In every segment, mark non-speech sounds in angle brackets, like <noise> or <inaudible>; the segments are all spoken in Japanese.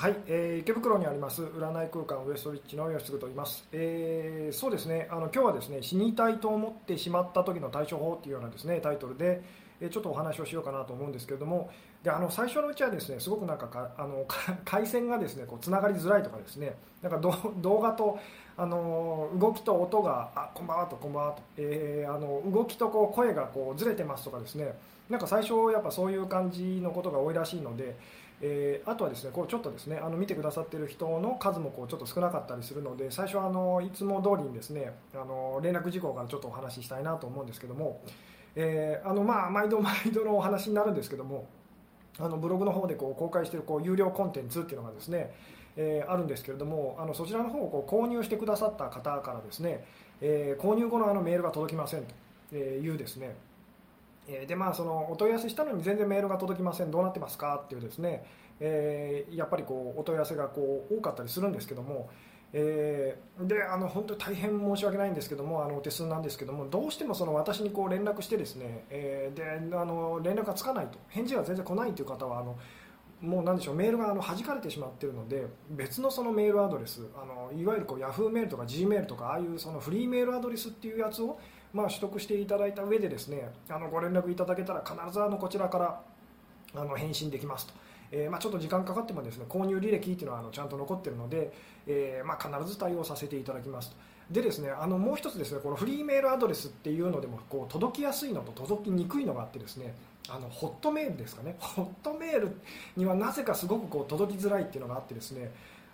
はい、えー、池袋にあります占い空間ウエストリッチの吉嗣と言います、えー、そうですねあの今日はですね死にたいと思ってしまった時の対処法っていうようなですねタイトルで、えー、ちょっとお話をしようかなと思うんですけれどもであの最初のうちはですねすごくなんかかあの <laughs> 回線がですねこうつながりづらいとかですねなんか <laughs> 動画とあの動きと音があこんばんはとこんばんはと、えー、あの動きとこう声がこうずれてますとかですねなんか最初やっぱそういう感じのことが多いらしいのでえー、あとはですねこうちょっとですねあの見てくださっている人の数もこうちょっと少なかったりするので最初はあのいつも通りにですねあの連絡事項からちょっとお話ししたいなと思うんですけども、えー、あのまあ毎度 <laughs> 毎度のお話になるんですけどもあのブログの方でこう公開しているこう有料コンテンツっていうのがですね、えー、あるんですけれどもあのそちらの方をこう購入してくださった方からですね、え購入後のあのメールが届きませんというですねえでまあそのお問い合わせしたのに全然メールが届きません。どうなってますか？っていうですね、えー、やっぱりこうお問い合わせがこう多かったりするんですけども、えー、であの本当に大変申し訳ないんですけどもあのお手数なんですけどもどうしてもその私にこう連絡してですね、えー、であの連絡がつかないと。返事が全然来ないという方はあのもうなんでしょうメールがあの弾かれてしまっているので別のそのメールアドレスあのいわゆるこうヤフーメールとか G メールとかああいうそのフリーメールアドレスっていうやつをまあ、取得していただいた上でですねあのご連絡いただけたら必ずあのこちらからあの返信できますと。えーまあ、ちょっと時間かかってもですね購入履歴っていうのはあのちゃんと残っているので、えーまあ、必ず対応させていただきますとでですねあのもう一つですねこのフリーメールアドレスっていうのでもこう届きやすいのと届きにくいのがあってですねあのホットメールですかねホットメールにはなぜかすごくこう届きづらいっていうのがあってですね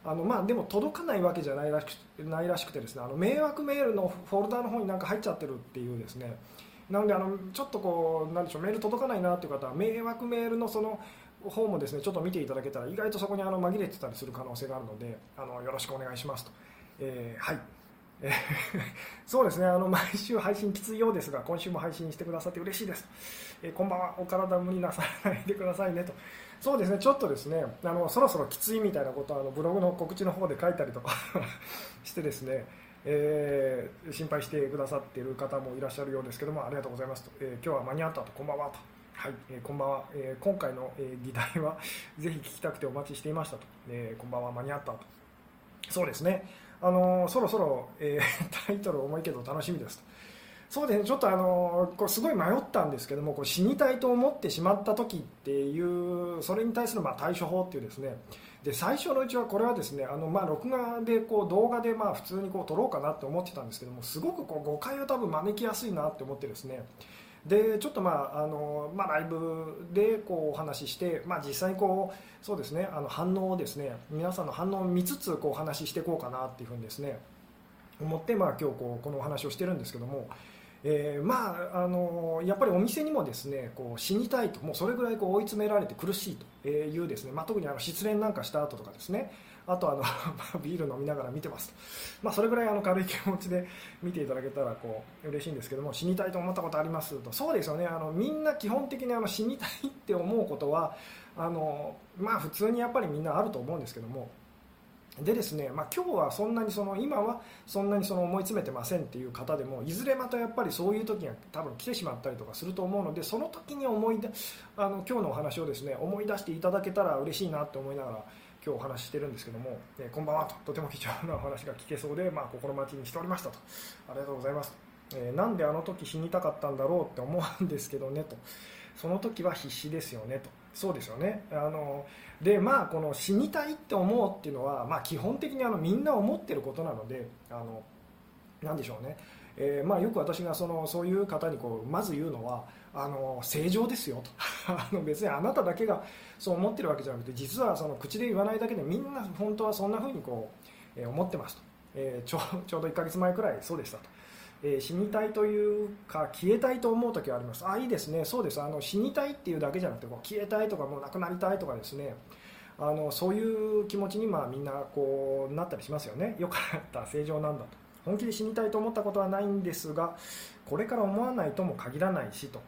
あのまあでも届かないわけじゃないらしくないらしくてですねあの迷惑メールのフォルダの方になんか入っちゃってるっていうですね。なのであのちょっとこうなんでしょうメール届かないなっていう方は迷惑メールのその方もですねちょっと見ていただけたら意外とそこにあの紛れてたりする可能性があるのであのよろしくお願いしますと、えー、はい。<laughs> そうですねあの毎週配信きついようですが今週も配信してくださって嬉しいです、えー、こんばんはお体無理なさらないでくださいねと。そうですねちょっとですねあのそろそろきついみたいなことをあのブログの告知の方で書いたりとか <laughs> してですね、えー、心配してくださっている方もいらっしゃるようですけどもありがとうございますと、えー、今日は間に合ったと。こんばんはと。はい、えー、こんばんは、え、今回の、え、議題は <laughs> ぜひ聞きたくてお待ちしていましたと、え、こんばんは間に合ったと。そうですね。あの、そろそろ、え、タイトル重いけど楽しみですと。そうですね。ちょっとあのこうすごい迷ったんですけどもこう死にたいと思ってしまった時っていうそれに対するまあ対処法っていうですね。で最初のうちはこれはですねあのまあ録画でこう動画でまあ普通にこう撮ろうかなって思ってたんですけどもすごくこう誤解を多分招きやすいなって思ってですね。でちょっとまああの、まあ、ライブでこうお話しして、まあ、実際にこうそうですねあの反応をですね皆さんの反応を見つつこうお話ししていこうかなっていうふうにですね思って、まあ、今日こうこのお話をしてるんですけども。えー、まああのやっぱりお店にもですねこう死にたいともうそれぐらいこう追い詰められて苦しいというですね、まあ、特にあの失恋なんかした後とかですねあとあの <laughs> ビール飲みながら見てますと、まあ、それぐらいあの軽い気持ちで見ていただけたらこう嬉しいんですけども死にたいと思ったことありますと。そうですよね。あのみんな基本的にあの死にたいって思うことはあの、まあ、普通にやっぱりみんなあると思うんですけどもでですね、まあ、今日はそんなにその今はそんなにその思い詰めてませんっていう方でもいずれまたやっぱりそういう時が多分来てしまったりとかすると思うのでその時に思い出あの今日のお話をですね思い出していただけたら嬉しいなと思いながら今日お話ししてるんですけども、えー、こんばんはととても貴重なお話が聞けそうで、まあ、心待ちにしておりましたと。ありがとうございます、えー、なんであの時死にたかったんだろうって思うんですけどねと。その時は必死ですよねと。そうですよね。あのでまあこの死にたいって思うっていうのは、まあ、基本的にあのみんな思ってることなのであのなんでしょうね、えー、まあ、よく私がそのそういう方にこうまず言うのはあの正常ですよと。<laughs> あの別にあなただけがそう思ってるわけじゃなくて実はその口で言わないだけでみんな本当はそんな風にこう、えー、思ってますと、えー、ちょちょうど1ヶ月前くらいそうでしたと。えー、死にたいというか消えたいと思う時はあります。あいいですね。そうです。あの死にたいっていうだけじゃなくてこう消えたいとかもうなくなりたいとかですね。あのそういう気持ちにまあみんなこうなったりしますよね。よかった正常なんだと。本気で死にたいと思ったことはないんですがこれから思わないとも限らないしと。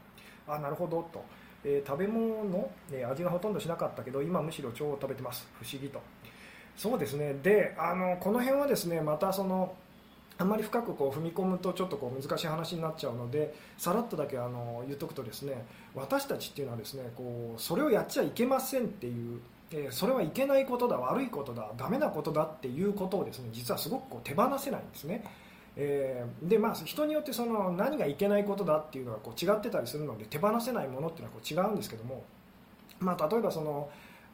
あなるほどと、えー、食べ物、えー、味がほとんどしなかったけど今むしろ腸を食べてます。不思議と。そうですね。であのこの辺はですねまたそのあんまり深くこう踏み込むとちょっとこう難しい話になっちゃうのでさらっとだけあの言っとくとですね私たちっていうのはですねこうそれをやっちゃいけませんっていうえ、それはいけないことだ悪いことだダメなことだっていうことをですね実はすごくこう手放せないんですね。えー、でまあ、人によってその何がいけないことだっていうのがこう違ってたりするので手放せないものっていうのはこう違うんですけども、まあ、例えばその、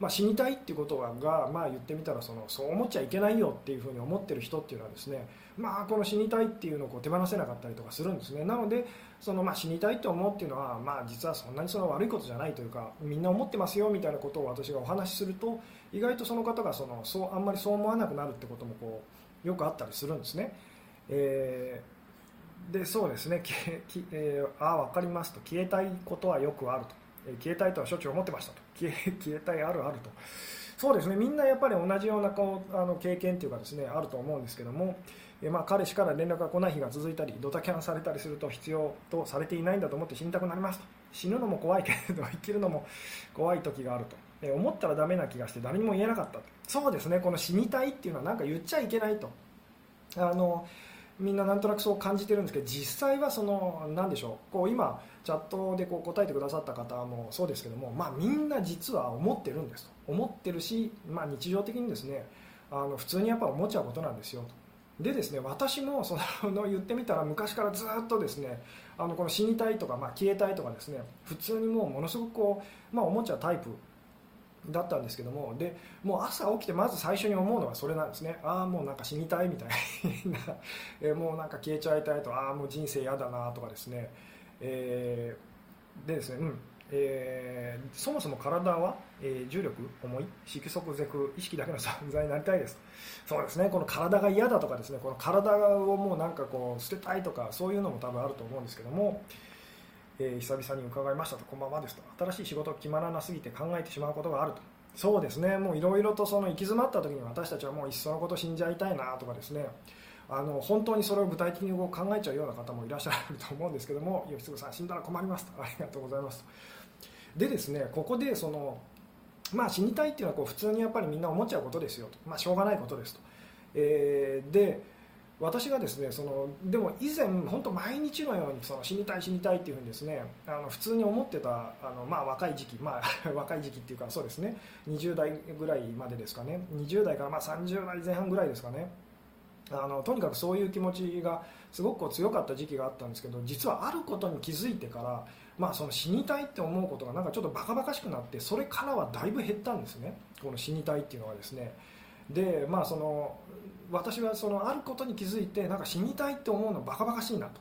まあ、死にたいっていうことが、まあ、言ってみたらそのそう思っちゃいけないよっていうふうに思ってる人っていうのはですね、まあ、この死にたいっていうのをこう手放せなかったりとかするんですね。なのでその、まあ、死にたいと思うっていうのは、まあ、実はそんなにその悪いことじゃないというかみんな思ってますよみたいなことを私がお話しすると意外とその方がそのそうあんまりそう思わなくなるってこともこうよくあったりするんですね。えーでそうですね、きえー、ああ分かりますと消えたいことはよくあると、消えたいとはしょっちゅう思ってましたと。<laughs> 消え消えたいあるあると。そうですね。みんなやっぱり同じようなこうあの経験というかですねあると思うんですけども、え、まあ、彼氏から連絡が来ない日が続いたりドタキャンされたりすると必要とされていないんだと思って死にたくなりますと。死ぬのも怖いけれど生きるのも怖い時があると、え思ったらダメな気がして誰にも言えなかったそうですね。この死にたいっていうのは何か言っちゃいけないと。あのみんななんとなくそう感じてるんですけど実際はその何でしょうこう今チャットでこう答えてくださった方もそうですけども、まあ、みんな実は思ってるんですと思ってるし、まあ、日常的にですねあの普通にやっぱ思っちゃうことなんですよと。でですね私もその言ってみたら昔からずっとですねあのこの死にたいとか、まあ、消えたいとかですね普通にもうものすごくこう、まあ、思っちゃタイプだったんですけどもでもう朝起きてまず最初に思うのはそれなんですね。ああもうなんか死にたいみたいな。<laughs> えもうなんか消えちゃいたいと。ああもう人生嫌だなとかですね、えー、でですね、うん。えー、そもそも体は、えー、重力重い色即是空意識だけの存在になりたいです。そうですね。この体が嫌だとかですね。この体をもうなんかこう捨てたいとかそういうのも多分あると思うんですけどもえー、久々に伺いましたと、こんばんはですと、新しい仕事が決まらなすぎて考えてしまうことがあると、そうですね、もういろいろとその行き詰まった時に私たちはもういっそのこと死んじゃいたいなとかですね、あの本当にそれを具体的に考えちゃうような方もいらっしゃると思うんですけども、吉嗣さん、死んだら困りますと、ありがとうございますと。でですね、ここでその、まあ、死にたいっていうのはこう普通にやっぱりみんな思っちゃうことですよと、まあ、しょうがないことですと。えー、で私がですねそのでも以前、本当毎日のようにその死にたい、死にたいっていうふうにですねあの普通に思ってたあの、まあ、若い時期、まあ、<laughs> 若い時期っていうかそうですね20代ぐらいまでですかね20代からまあ30代前半ぐらいですかねあのとにかくそういう気持ちがすごく強かった時期があったんですけど実はあることに気づいてから、まあ、その死にたいって思うことがなんかちょっとバカバカしくなってそれからはだいぶ減ったんですねこの死にたいっていうのはですね。でまあその私はそのあることに気づいてなんか死にたいって思うのバカバカしいなと。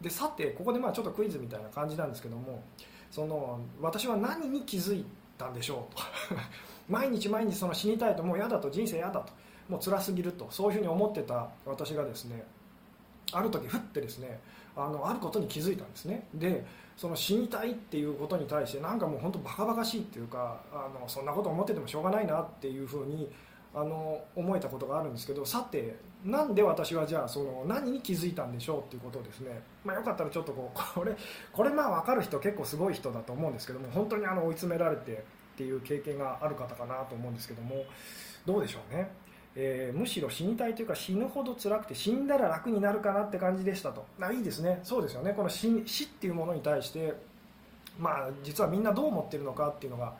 でさてここでまあちょっとクイズみたいな感じなんですけどもその私は何に気づいたんでしょうと。<laughs> 毎日毎日その死にたいともう嫌だと人生嫌だと。もう辛すぎると。そういうふうに思ってた私がですねある時ふってですねあのあることに気づいたんですね。でその死にたいっていうことに対してなんかもう本当バカバカしいっていうかあのそんなこと思っててもしょうがないなっていうふうにあの思えたことがあるんですけどさてなんで私はじゃあその何に気づいたんでしょうっていうことをですね、まあ、よかったらちょっとこう <laughs> これこれまあ分かる人結構すごい人だと思うんですけども本当にあの追い詰められてっていう経験がある方かなと思うんですけどもどうでしょうね、えー、むしろ死にたいというか死ぬほど辛くて死んだら楽になるかなって感じでしたと。あいいですね。そうですよね。この死死っていうものに対してまあ実はみんなどう思ってるのかっていうのが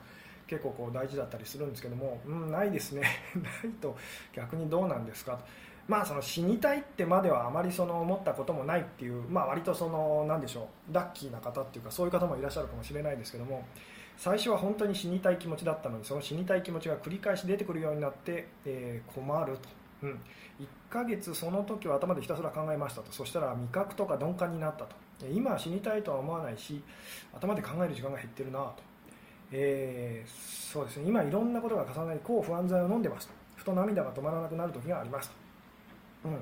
結構こう大事だったりするんですけども、うん、ないですね。<laughs> ないと逆にどうなんですかと。まあ、その死にたいってまではあまりその思ったこともないっていう、まあ、割とその何でしょうラッキーな方っていうかそういう方もいらっしゃるかもしれないですけども最初は本当に死にたい気持ちだったのにその死にたい気持ちが繰り返し出てくるようになって、えー、困ると、うん、1ヶ月その時は頭でひたすら考えましたと。そしたら味覚とか鈍感になったと。今は死にたいとは思わないし頭で考える時間が減ってるなと。えー、そうですね。今いろんなことが重なり抗不安剤を飲んでますと。ふと涙が止まらなくなる時がありますと、うん、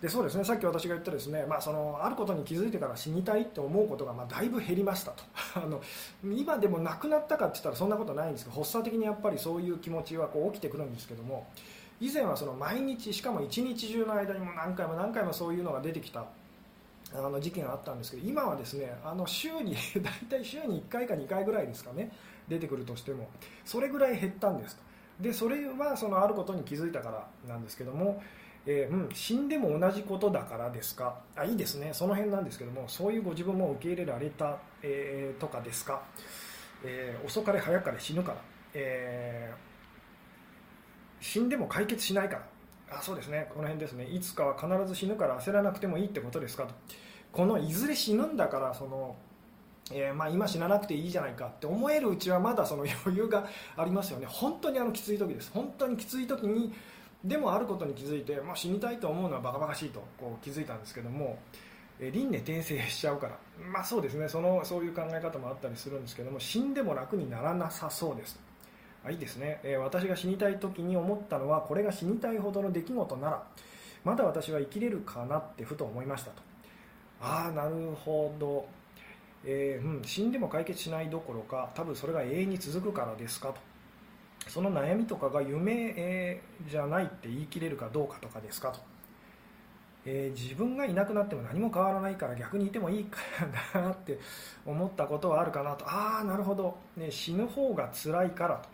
でそうですね。さっき私が言ったですね、まあ、そのあることに気づいてから死にたいって思うことがまあだいぶ減りましたと。<laughs> あの今でもなくなったかって言ったらそんなことないんですけど発作的にやっぱりそういう気持ちはこう起きてくるんですけども以前はその毎日しかも一日中の間にも何回も何回もそういうのが出てきたあの事件があったんですけど今はですねあの週に <laughs> 大体週に1回か2回ぐらいですかね。出てくるとしてもそれぐらい減ったんですと。でそれはそのあることに気づいたからなんですけども、えー、うん、死んでも同じことだからですか？あいいですね。その辺なんですけどもそういうご自分も受け入れられた、えー、とかですか、えー、遅かれ早かれ死ぬから、え死んでも解決しないから。あそうですね。この辺ですね。いつかは必ず死ぬから焦らなくてもいいってことですかと。このいずれ死ぬんだからそのえー、まあ、今死ななくていいじゃないかって思えるうちはまだその余裕がありますよね、本当にあのきつい時です、本当にきつい時にでもあることに気づいて、まあ、死にたいと思うのはバカバカしいとこう気づいたんですけども、えー、輪廻転生しちゃうから、まあ、そうですね。そのそういう考え方もあったりするんですけども死んでも楽にならなさそうです。あいいですね、えー、私が死にたい時に思ったのはこれが死にたいほどの出来事ならまだ私は生きれるかなってふと思いましたと。ああなるほど。えー、うん、死んでも解決しないどころか多分それが永遠に続くからですかと。その悩みとかが夢、えー、じゃないって言い切れるかどうかとかですかと、えー、自分がいなくなっても何も変わらないから逆にいてもいいからなって思ったことはあるかなと。ああなるほど、ね、死ぬ方が辛いからと。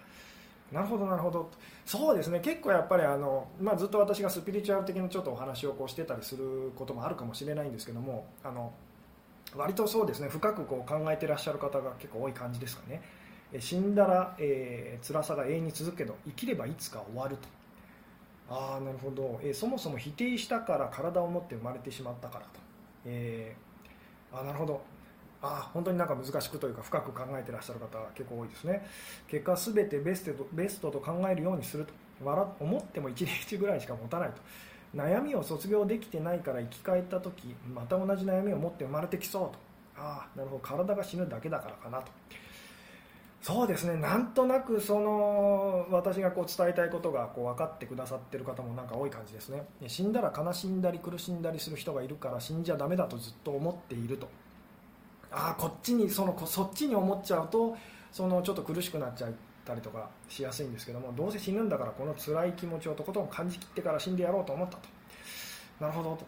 なるほどなるほど。そうですね。結構やっぱりあの、まあ、ずっと私がスピリチュアル的なちょっとお話をこうしてたりすることもあるかもしれないんですけどもあの割とそうですね深くこう考えてらっしゃる方が結構多い感じですかね。死んだら、えー、辛さが永遠に続くけど生きればいつか終わると。ああなるほど、えー、そもそも否定したから体を持って生まれてしまったからと、えー、あなるほど。あ本当になんか難しくというか深く考えてらっしゃる方が結構多いですね。結果全てベストベストと考えるようにすると。笑思っても1日ぐらいしか持たないと。悩みを卒業できてないから生き返った時また同じ悩みを持って生まれてきそうと。ああなるほど。体が死ぬだけだからかなと。そうですね。なんとなくその私がこう伝えたいことがこう分かってくださってる方もなんか多い感じですね。死んだら悲しんだり苦しんだりする人がいるから死んじゃだめだとずっと思っていると。ああこっちにそのそっちに思っちゃうとそのちょっと苦しくなっちゃう。たりとかしやすいんですけどもどうせ死ぬんだからこの辛い気持ちをとことん感じきってから死んでやろうと思ったと。なるほどと。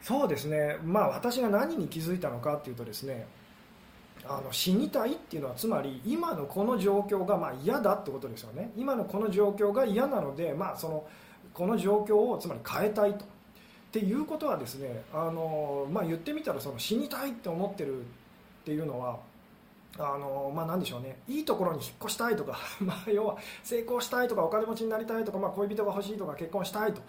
そうですね。まあ私が何に気づいたのかっていうとですねあの死にたいっていうのはつまり今のこの状況がまあ嫌だってことですよね。今のこの状況が嫌なので、まあ、そのこの状況をつまり変えたいと。っていうことはですねあの、まあ、言ってみたらその死にたいって思ってるっていうのはあのまあ、なんでしょうね。いいところに引っ越したいとか、<laughs> まあ、要は成功したいとかお金持ちになりたいとか、まあ、恋人が欲しいとか結婚したいと。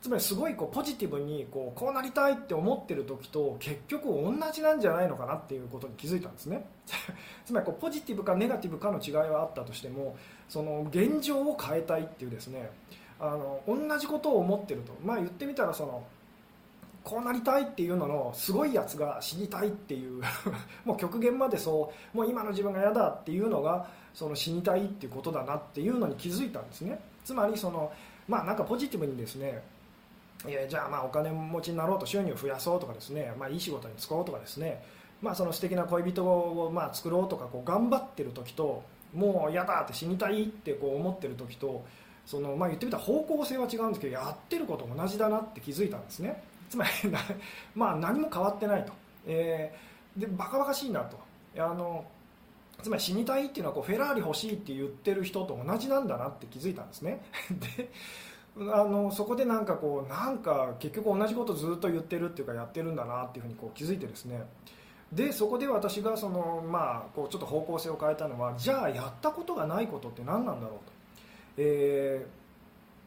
つまりすごいこうポジティブにこうこうなりたいって思ってる時と結局同じなんじゃないのかなっていうことに気づいたんですね。<laughs> つまりこうポジティブかネガティブかの違いはあったとしてもその現状を変えたいっていうですねあの同じことを思ってると、まあ、言ってみたらそのこうなりたいっていうののすごいやつが死にたいっていう <laughs> もう極限までそうもう今の自分が嫌だっていうのがその死にたいっていうことだなっていうのに気づいたんですね。つまりそのまあなんかポジティブにですねじゃあまあお金持ちになろうと収入を増やそうとかですね、まあ、いい仕事に就こうとかですね、まあ、その素敵な恋人をまあ作ろうとかこう頑張ってる時ともう嫌だって死にたいってこう思ってる時とそのまあ言ってみたら方向性は違うんですけどやってること同じだなって気づいたんですね。つまり <laughs> まあ何も変わってないと、えー、でバカバカしいなと。あのつまり死にたいっていうのはこうフェラーリ欲しいって言ってる人と同じなんだなって気づいたんですね。<laughs> であのそこでなんかこうなんか結局同じことずっと言ってるっていうかやってるんだなっていうふうにこう気づいてですね。でそこで私がその、まあ、こうちょっと方向性を変えたのはじゃあやったことがないことって何なんだろうと、えー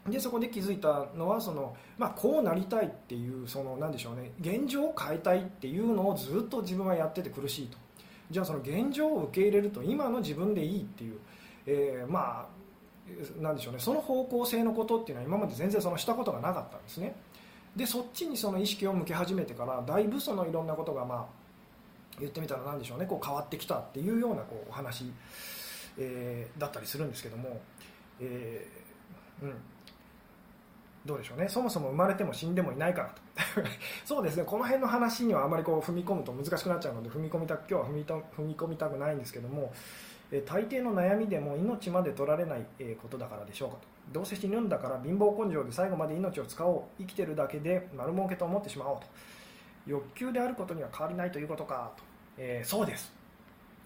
でそこで気づいたのはその、まあ、こうなりたいっていうそのなんでしょうね現状を変えたいっていうのをずっと自分はやってて苦しいと。じゃあその現状を受け入れると今の自分でいいっていう、えー、まあなんでしょうねその方向性のことっていうのは今まで全然そのしたことがなかったんですね。でそっちにその意識を向け始めてからだいぶそのいろんなことがまあ言ってみたらなんでしょうねこう変わってきたっていうようなこうお話、えー、だったりするんですけども、えーうん、どうでしょうね。そもそも生まれても死んでもいないからと。<laughs> そうですね。この辺の話にはあまりこう踏み込むと難しくなっちゃうので踏み込みた今日は踏み踏み込みたくないんですけども、え大抵の悩みでも命まで取られない、えことだからでしょうかと。どうせ死ぬんだから貧乏根性で最後まで命を使おう。生きてるだけで丸儲けと思ってしまおうと。欲求であることには変わりないということかと、えー、そうです。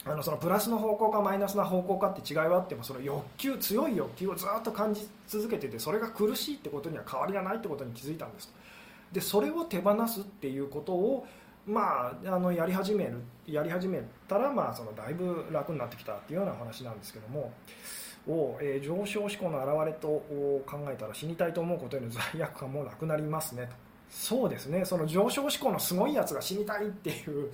あのそのプラスの方向かマイナスな方向かって違いはあってもその欲求強い欲求をずっと感じ続けててそれが苦しいってことには変わりがないってことに気づいたんです。でそれを手放すっていうことをまあ、あのやり始めるやり始めたら、まあ、そのだいぶ楽になってきたっていうような話なんですけどもを、え、上昇志向の表れと考えたら死にたいと思うことへの罪悪感もなくなりますねと。そうですね。その上昇志向のすごいやつが死にたいっていう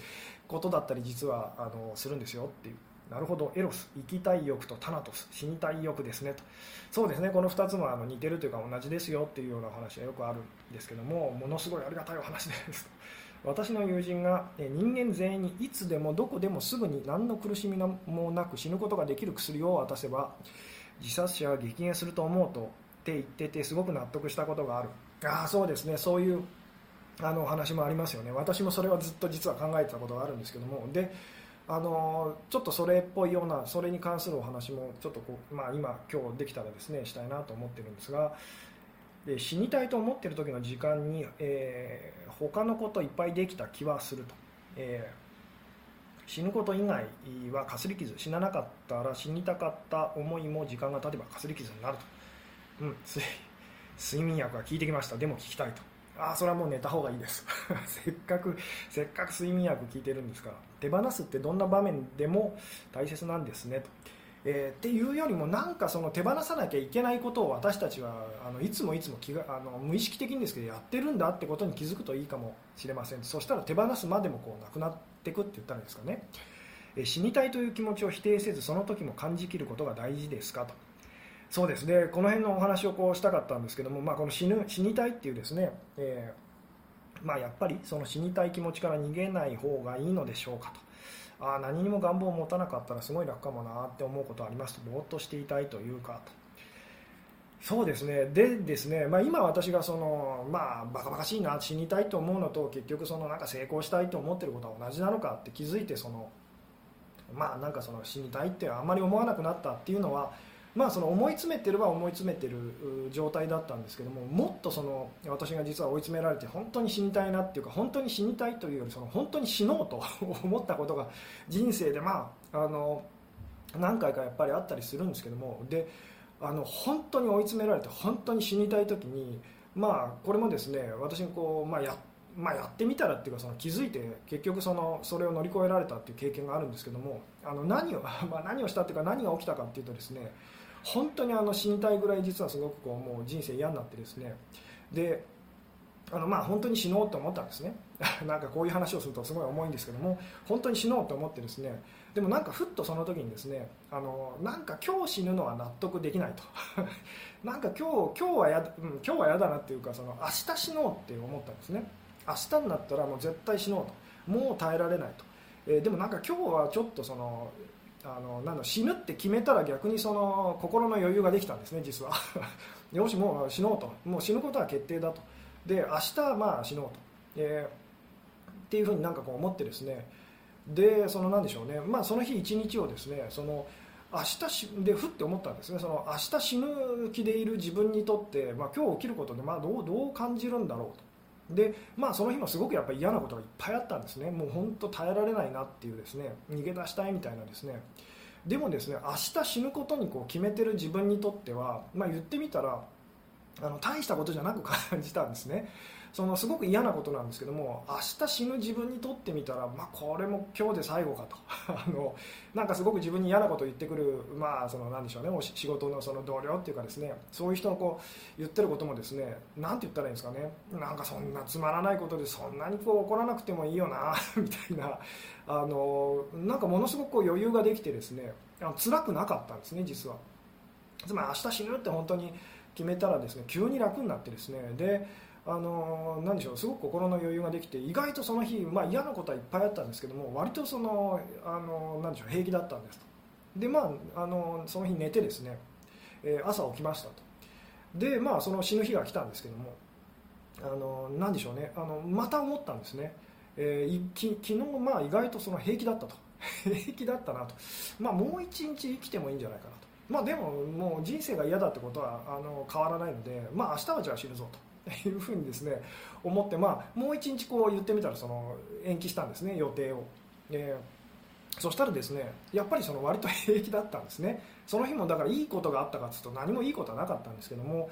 ことだったり実はあのするんですよっていう。なるほど。エロス生きたい欲とタナトス死にたい欲ですね。とそうですね。この2つもあの似てるというか同じですよっていうような話はよくあるんですけどもものすごいありがたいお話です。私の友人が人間全員にいつでもどこでもすぐに何の苦しみもなく死ぬことができる薬を渡せば自殺者は激減すると思うとって言っててすごく納得したことがある。あそうですね。そういうあのお話もありますよね。私もそれはずっと実は考えてたことがあるんですけども。であのちょっとそれっぽいようなそれに関するお話もちょっとこう、まあ、今今日できたらですねしたいなと思ってるんですが。で死にたいと思ってる時の時間に、えー、他のこといっぱいできた気はすると、えー、死ぬこと以外はかすり傷死ななかったら死にたかった思いも時間が経てばかすり傷になると、うん、睡眠薬が効いてきました。でも聞きたいと。ああそれはもう寝た方がいいです。<laughs> せっかくせっかく睡眠薬効いてるんですから。手放すってどんな場面でも大切なんですねと、えー、っていうよりもなんかその手放さなきゃいけないことを私たちはあのいつもいつも気があの無意識的にですけどやってるんだってことに気づくといいかもしれませんそしたら手放すまでもこうなくなってくって言ったらいいですかね、死にたいという気持ちを否定せずその時も感じきることが大事ですかと。そうですね。この辺のお話をこうしたかったんですけども、まあ、この死ぬ死にたいっていうですね、えー、まあ、やっぱりその死にたい気持ちから逃げない方がいいのでしょうかと。あ何にも願望を持たなかったらすごい楽かもなって思うことありますと。ぼーっとしていたいというかと。そうですね。でですね、まあ、今私がその、まあ、バカバカしいな死にたいと思うのと結局そのなんか成功したいと思ってることは同じなのかって気づいてそのまあなんかその死にたいってあんまり思わなくなったっていうのはまあ、その思い詰めてるは思い詰めてる状態だったんですけどももっとその私が実は追い詰められて本当に死にたいなっていうか本当に死にたいというよりその本当に死のうと <laughs> 思ったことが人生で、まあ、あの何回かやっぱりあったりするんですけどもであの本当に追い詰められて本当に死にたい時に、まあ、これもですね私がこう、まあ、やまあ、やってみたらっていうかその気づいて結局そのそれを乗り越えられたっていう経験があるんですけどもあの何を、<laughs> まあ、何をしたっていうか何が起きたかっていうとですね本当にあの死にたいぐらい実はすごくこうもう人生嫌になってですね。であのまあ本当に死のうと思ったんですね。<laughs> なんかこういう話をするとすごい重いんですけども本当に死のうと思ってですね。でもなんかふっとその時にですねあのなんか今日死ぬのは納得できないと。<laughs> なんか今日今日はや、うん、今日は嫌だなっていうかその明日死のうって思ったんですね。明日になったらもう絶対死のうと。もう耐えられないと、えー、でもなんか今日はちょっとそのあのなん死ぬって決めたら逆にその心の余裕ができたんですね実は。<laughs> よしもう死のうと。もう死ぬことは決定だと。で明日はまあ死のうと、えー、っていうふうになんかこう思ってですね。でそのなんでしょうね、まあ、その日一日をですねその明日しでふって思ったんですね。その明日死ぬ気でいる自分にとって、まあ、今日起きることでまあどうどう感じるんだろうと。でまあその日もすごくやっぱ嫌なことがいっぱいあったんですね。もう本当耐えられないなっていうですね逃げ出したいみたいなですね。でもですね明日死ぬことにこう決めてる自分にとっては、まあ、言ってみたらあの大したことじゃなく感じたんですね。そのすごく嫌なことなんですけども明日死ぬ自分にとってみたら、まあ、これも今日で最後かと <laughs> あのなんかすごく自分に嫌なことを言ってくる、ま、そのなんでしょうね仕事のその同僚っていうかですねそういう人のこう言ってることもですねなんて言ったらいいんですかねなんかそんなつまらないことでそんなにこう怒らなくてもいいよな <laughs> みたいなあのなんかものすごくこう余裕ができてですね辛くなかったんですね実は。つまり明日死ぬって本当に決めたらですね急に楽になってですねであの何でしょうすごく心の余裕ができて意外とその日、まあ、嫌なことはいっぱいあったんですけども割とそのあの何でしょう平気だったんですと。でまああのその日寝てですね、えー、朝起きましたと。でまあその死ぬ日が来たんですけどもあの何でしょうねあのまた思ったんですね、えー、き昨日まあ意外とその平気だったと。<laughs> 平気だったなと、まあ、もう一日生きてもいいんじゃないかなと。まあでももう人生が嫌だってことはあの変わらないのでまあ明日はじゃあ死ぬぞと。いうふうにですね思って、まあ、もう一日こう言ってみたらその延期したんですね予定を、えー、そしたらですねやっぱりその割と平気だったんですね。その日もだからいいことがあったかというと何もいいことはなかったんですけども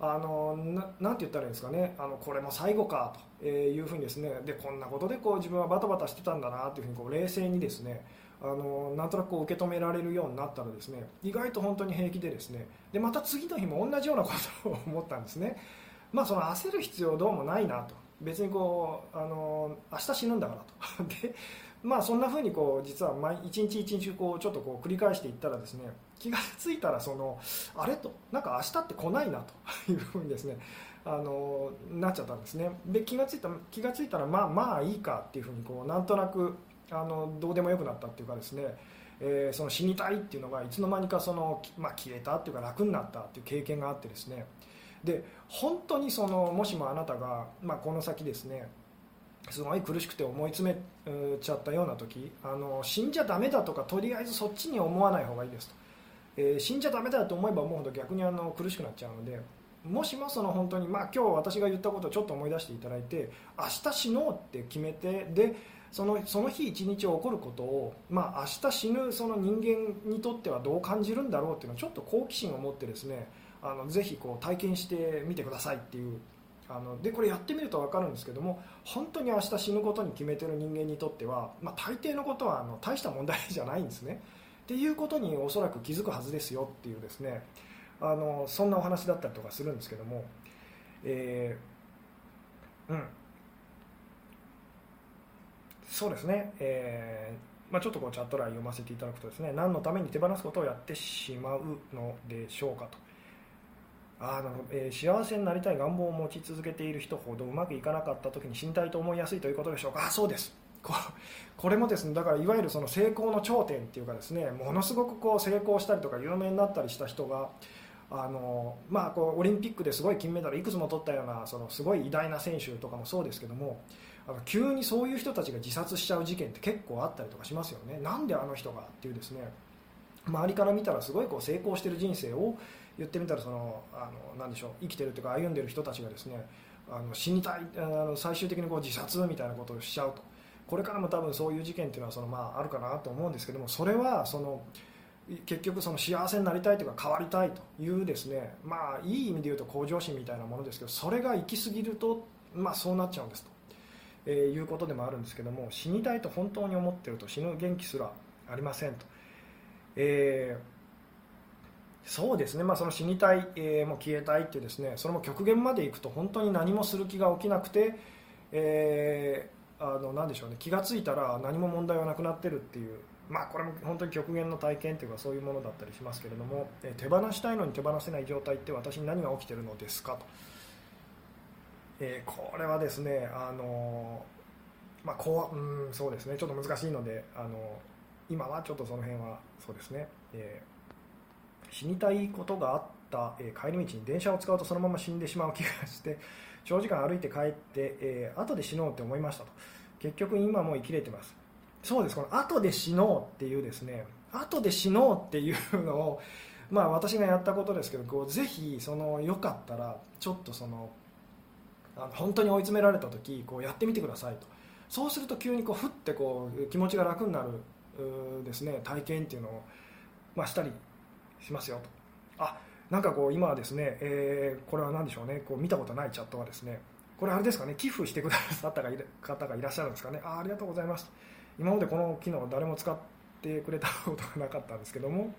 あのななんて言ったらいいんですかねあのこれも最後かというふうにですねでこんなことでこう自分はバタバタしてたんだなというふうにこう冷静にですねあのなんとなく受け止められるようになったらですね意外と本当に平気でですねでまた次の日も同じようなことを思ったんですね、まあ、その焦る必要どうもないなと。別にこうあの明日死ぬんだからと。<laughs> でまあそんなふうにこう実は毎一日一日こうちょっとこう繰り返していったらですね気が付いたらそのあれとなんか明日って来ないなと <laughs> いうふうにですねあのなっちゃったんですね。で気が付いた気が付いたらまあまあいいかっていうふうにこうなんとなくあのどうでもよくなったっていうかですね、えー、その死にたいっていうのがいつの間にかその、まあ、消えたっていうか楽になったっていう経験があってですねで本当にそのもしもあなたが、まあ、この先ですねすごい苦しくて思い詰めちゃったような時あの死んじゃだめだとかとりあえずそっちに思わない方がいいですと、えー、死んじゃだめだと思えば思うほど逆にあの苦しくなっちゃうのでもしもその本当に、まあ、今日私が言ったことをちょっと思い出していただいて明日死のうって決めてでそのその日一日起こることを、まあ、明日死ぬその人間にとってはどう感じるんだろうっていうのをちょっと好奇心を持ってですねあのぜひこう体験してみてくださいっていう。あのでこれやってみると分かるんですけども本当に明日死ぬことに決めてる人間にとっては、まあ、大抵のことはあの大した問題じゃないんですね。っていうことにおそらく気づくはずですよっていうですね。あのそんなお話だったりとかするんですけども、えー、うん。そうですね、えーまあ、ちょっとこうチャット欄読ませていただくとですね何のために手放すことをやってしまうのでしょうかと。あの、えー、幸せになりたい願望を持ち続けている人ほどうまくいかなかった時に死にたいと思いやすいということでしょうか。あそうです。こ <laughs> れもですねだからいわゆるその成功の頂点っていうかですねものすごくこう成功したりとか有名になったりした人があのまあ、こうオリンピックですごい金メダルいくつも取ったようなそのすごい偉大な選手とかもそうですけどもあの急にそういう人たちが自殺しちゃう事件って結構あったりとかしますよね。なんであの人がっていうですね。周りから見たらすごいこう成功してる人生を言ってみたらそのあのなんでしょう生きてるというか歩んでる人たちがですねあの死にたいあの最終的にこう自殺みたいなことをしちゃうと。これからも多分そういう事件っていうのはその、まあ、あるかなと思うんですけどもそれはその結局その幸せになりたいというか変わりたいというですねまあいい意味で言うと向上心みたいなものですけどそれが行き過ぎると、まあ、そうなっちゃうんですと、えー、いうことでもあるんですけども死にたいと本当に思ってると死ぬ元気すらありませんと、えー、そうですね、まあ、その死にたい、えー、もう消えたいってですね。それも極限までいくと本当に何もする気が起きなくて、えー、あの何でしょうね。気が付いたら何も問題はなくなってるっていう。まあ、これも本当に極限の体験というかそういうものだったりしますけれども、え手放したいのに手放せない状態って私に何が起きてるのですかと、えー、これはですねあのまあ、こううんそうですね。ちょっと難しいのであの今はちょっとその辺はそうですね、えー、死にたいことがあった、え、帰り道に電車を使うとそのまま死んでしまう気がして <laughs> 長時間歩いて帰って、えー、後で死のうって思いましたと。結局今もう生きれてます。そうです。この後で死のうっていうですね後で死のうっていうのを <laughs> まあ私がやったことですけどこうぜひそのよかったらちょっとそのあの本当に追い詰められた時こうやってみてくださいと。そうすると急にこうふってこう気持ちが楽になるですね体験っていうのを、まあ、したりしますよと。あなんかこう今はですね、えー、これは何でしょうね。こう見たことないチャットはですねこれあれですかね。寄付してくださった方がいらっしゃるんですかね。あありがとうございます。今までこの機能誰も使ってくれたことがなかったんですけども、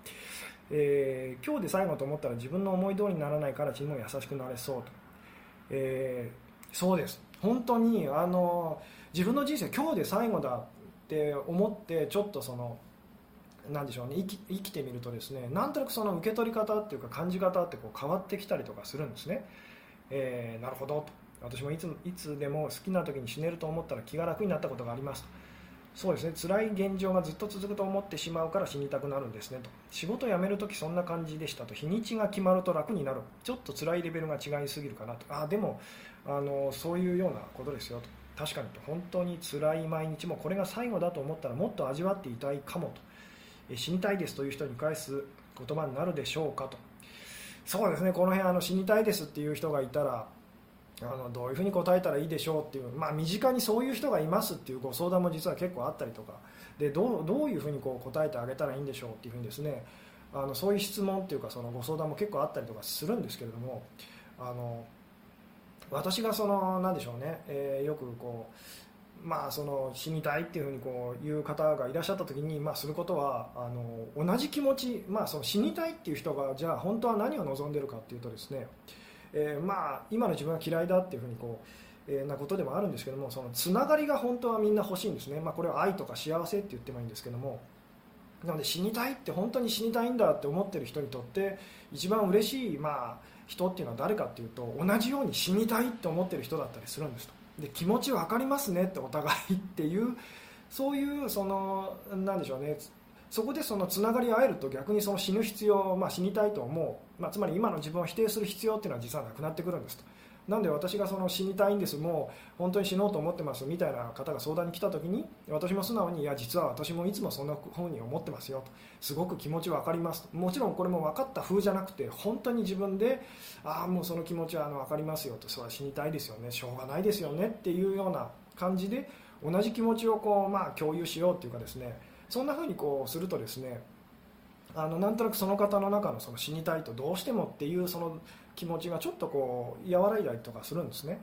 えー、今日で最後と思ったら自分の思い通りにならないから自分も優しくなれそうと、えー、そうです。本当にあの自分の人生今日で最後だって思ってちょっとそのなんでしょうね。生き生きてみるとですねなんとなくその受け取り方っていうか感じ方ってこう変わってきたりとかするんですね、えー、なるほどと。私もいついつでも好きな時に死ねると思ったら気が楽になったことがありますと。そうですね。辛い現状がずっと続くと思ってしまうから死にたくなるんですねと。仕事辞めるときそんな感じでしたと。日にちが決まると楽になる。ちょっと辛いレベルが違いすぎるかなと。あでもあのそういうようなことですよと。確かにと。本当に辛い毎日もこれが最後だと思ったらもっと味わっていたいかもと。死にたいですという人に返す言葉になるでしょうかと。そうですね。この辺あの死にたいですっていう人がいたらあのどういうふうに答えたらいいでしょうっていう、まあ、身近にそういう人がいますっていうご相談も実は結構あったりとか。でどうどういうふうにこう答えてあげたらいいんでしょうっていうふうにですねあのそういう質問っていうかそのご相談も結構あったりとかするんですけれどもあの私がその何でしょうね、えー、よくこうまあ、その死にたいっていうふうにこういう方がいらっしゃった時に、まあ、することはあの同じ気持ち、まあ、その死にたいっていう人がじゃあ本当は何を望んでるかっていうとですね、えー、まあ今の自分は嫌いだっていうふうにこう、えー、なことでもあるんですけどもそのつながりが本当はみんな欲しいんですね、まあ、これは愛とか幸せって言ってもいいんですけどもなので死にたいって本当に死にたいんだって思ってる人にとって一番嬉しい、まあ、人っていうのは誰かっていうと同じように死にたいって思ってる人だったりするんですと。で気持ち分かりますねってお互いっていうそういうそのなんでしょうね。そこでそのつながり合えると逆にその死ぬ必要、まあ、死にたいと思う、まあ、つまり今の自分を否定する必要っていうのは実はなくなってくるんですと。なんで私がその死にたいんです。もう本当に死のうと思ってますみたいな方が相談に来た時に私も素直にいや実は私もいつもそんなふうに思ってますよと。すごく気持ち分かりますと。もちろんこれも分かった風じゃなくて本当に自分でああもうその気持ちはあの分かりますよと。それは死にたいですよね。しょうがないですよね。っていうような感じで同じ気持ちをこう、まあ、共有しようっていうかですね。そんなふうにこうするとですねあのなんとなくその方の中のその死にたいとどうしてもっていうその気持ちがちょっとこう和らいだりとかするんですね、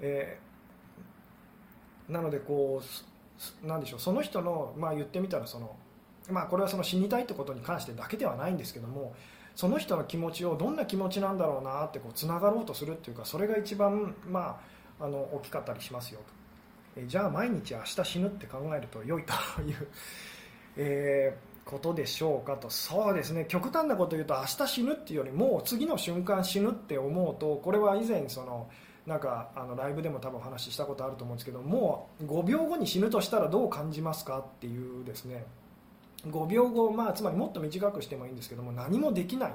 えー、なのでこうなんでしょうその人の、まあ、言ってみたらその、まあ、これはその死にたいってことに関してだけではないんですけどもその人の気持ちをどんな気持ちなんだろうなってこうつながろうとするっていうかそれが一番、まあ、あの大きかったりしますよと、えー、じゃあ毎日明日死ぬって考えると良いという、えーことでしょうかと。そうですね。極端なこと言うと明日死ぬっていうよりもう次の瞬間死ぬって思うとこれは以前そのなんかあのライブでも多分お話ししたことあると思うんですけどもう5秒後に死ぬとしたらどう感じますかっていうですね。5秒後、まあ、つまりもっと短くしてもいいんですけども何もできないっ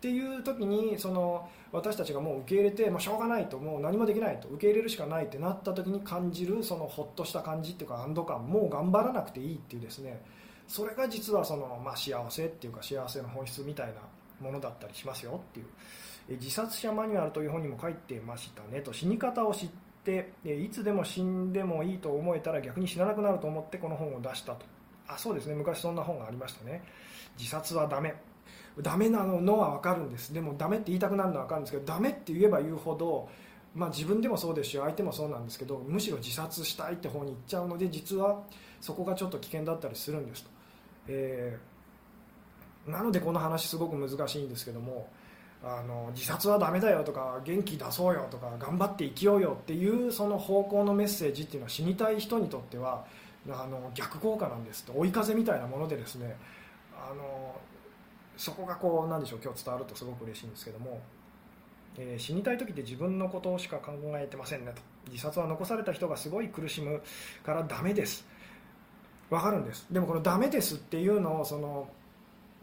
ていう時にその私たちがもう受け入れて、まあ、しょうがないともう何もできないと受け入れるしかないってなった時に感じるそのほっとした感じっていうか安堵感もう頑張らなくていいっていうですね。それが実はその、まあ、幸せっていうか幸せの本質みたいなものだったりしますよっていう。自殺者マニュアルという本にも書いてましたね。と死に方を知っていつでも死んでもいいと思えたら逆に死ななくなると思ってこの本を出したと。あそうですね。昔そんな本がありましたね。自殺はダメ。ダメなのは分かるんです。でもダメって言いたくなるのは分かるんですけどダメって言えば言うほどまあ、自分でもそうですし相手もそうなんですけどむしろ自殺したいって方に行っちゃうので実はそこがちょっと危険だったりするんですと。えー、なのでこの話すごく難しいんですけどもあの自殺はダメだよとか元気出そうよとか頑張って生きようよっていうその方向のメッセージっていうのは死にたい人にとってはあの逆効果なんですと。追い風みたいなものでですねあのそこがこうなんでしょう今日伝わるとすごく嬉しいんですけども、えー、死にたい時って自分のことしか考えてませんねと。自殺は残された人がすごい苦しむからダメです。分かるんですでもこのダメですっていうのをその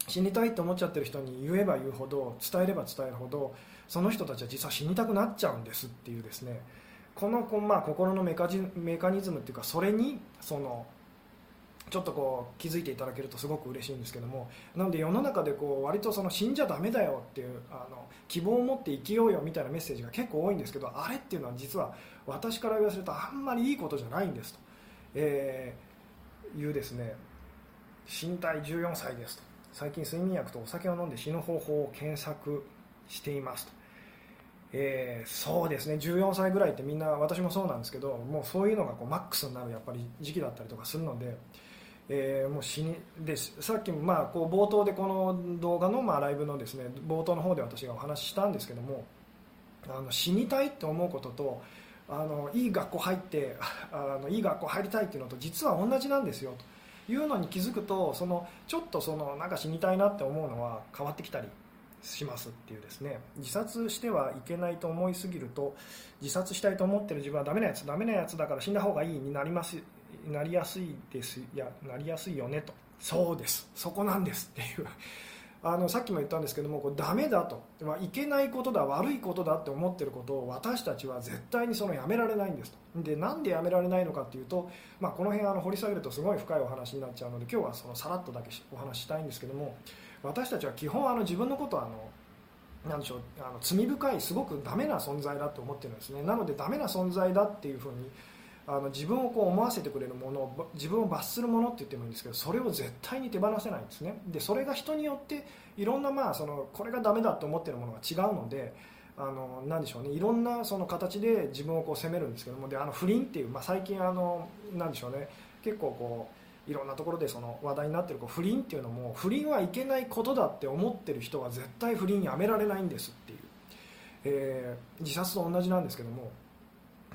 死にたいと思っちゃってる人に言えば言うほど伝えれば伝えるほどその人たちは実は死にたくなっちゃうんですっていうですねこの、まあ、心のメカジメカニズムっていうかそれにそのちょっとこう気づいていただけるとすごく嬉しいんですけどもなので世の中でこう割とその死んじゃだめだよっていうあの希望を持って生きようよみたいなメッセージが結構多いんですけどあれっていうのは実は私から言わせるとあんまりいいことじゃないんですと。えーいうですね身体14歳ですと。最近睡眠薬とお酒を飲んで死ぬ方法を検索していますと、えー、そうですね14歳ぐらいってみんな私もそうなんですけどもうそういうのがこうマックスになるやっぱり時期だったりとかするので、えー、もう死にでさっきもまあこう冒頭でこの動画のまあライブのですね冒頭の方で私がお話ししたんですけどもあの死にたいって思うこととあのいい学校入って <laughs> あのいい学校入りたいっていうのと実は同じなんですよというのに気づくとそのちょっとそのなんか死にたいなって思うのは変わってきたりしますっていうですね。自殺してはいけないと思いすぎると自殺したいと思ってる自分はダメなやつダメなやつだから死んだ方がいいになりますなりやすいですいやなりやすいよねと。そうです。そこなんですっていう。あのさっきも言ったんですけどもこれダメだと、まあ、いけないことだ悪いことだって思ってることを私たちは絶対にそのやめられないんですと。でなんでやめられないのかっていうと、まあ、この辺あの掘り下げるとすごい深いお話になっちゃうので今日はそのさらっとだけお話ししたいんですけども私たちは基本あの自分のことはあのなんでしょうあの罪深いすごくダメな存在だと思ってるんですね。なのでダメな存在だっていうふうにあの自分をこう思わせてくれるもの自分を罰するものって言ってもいいんですけどそれを絶対に手放せないんですね。でそれが人によっていろんなまあそのこれがダメだと思ってるものが違うのであのなでしょうね。いろんなその形で自分をこう責めるんですけどもであの不倫っていう、まあ、最近あのなでしょうね。結構こういろんなところでその話題になってるこう不倫っていうのも不倫はいけないことだって思ってる人は絶対不倫やめられないんですっていう、えー、自殺と同じなんですけども。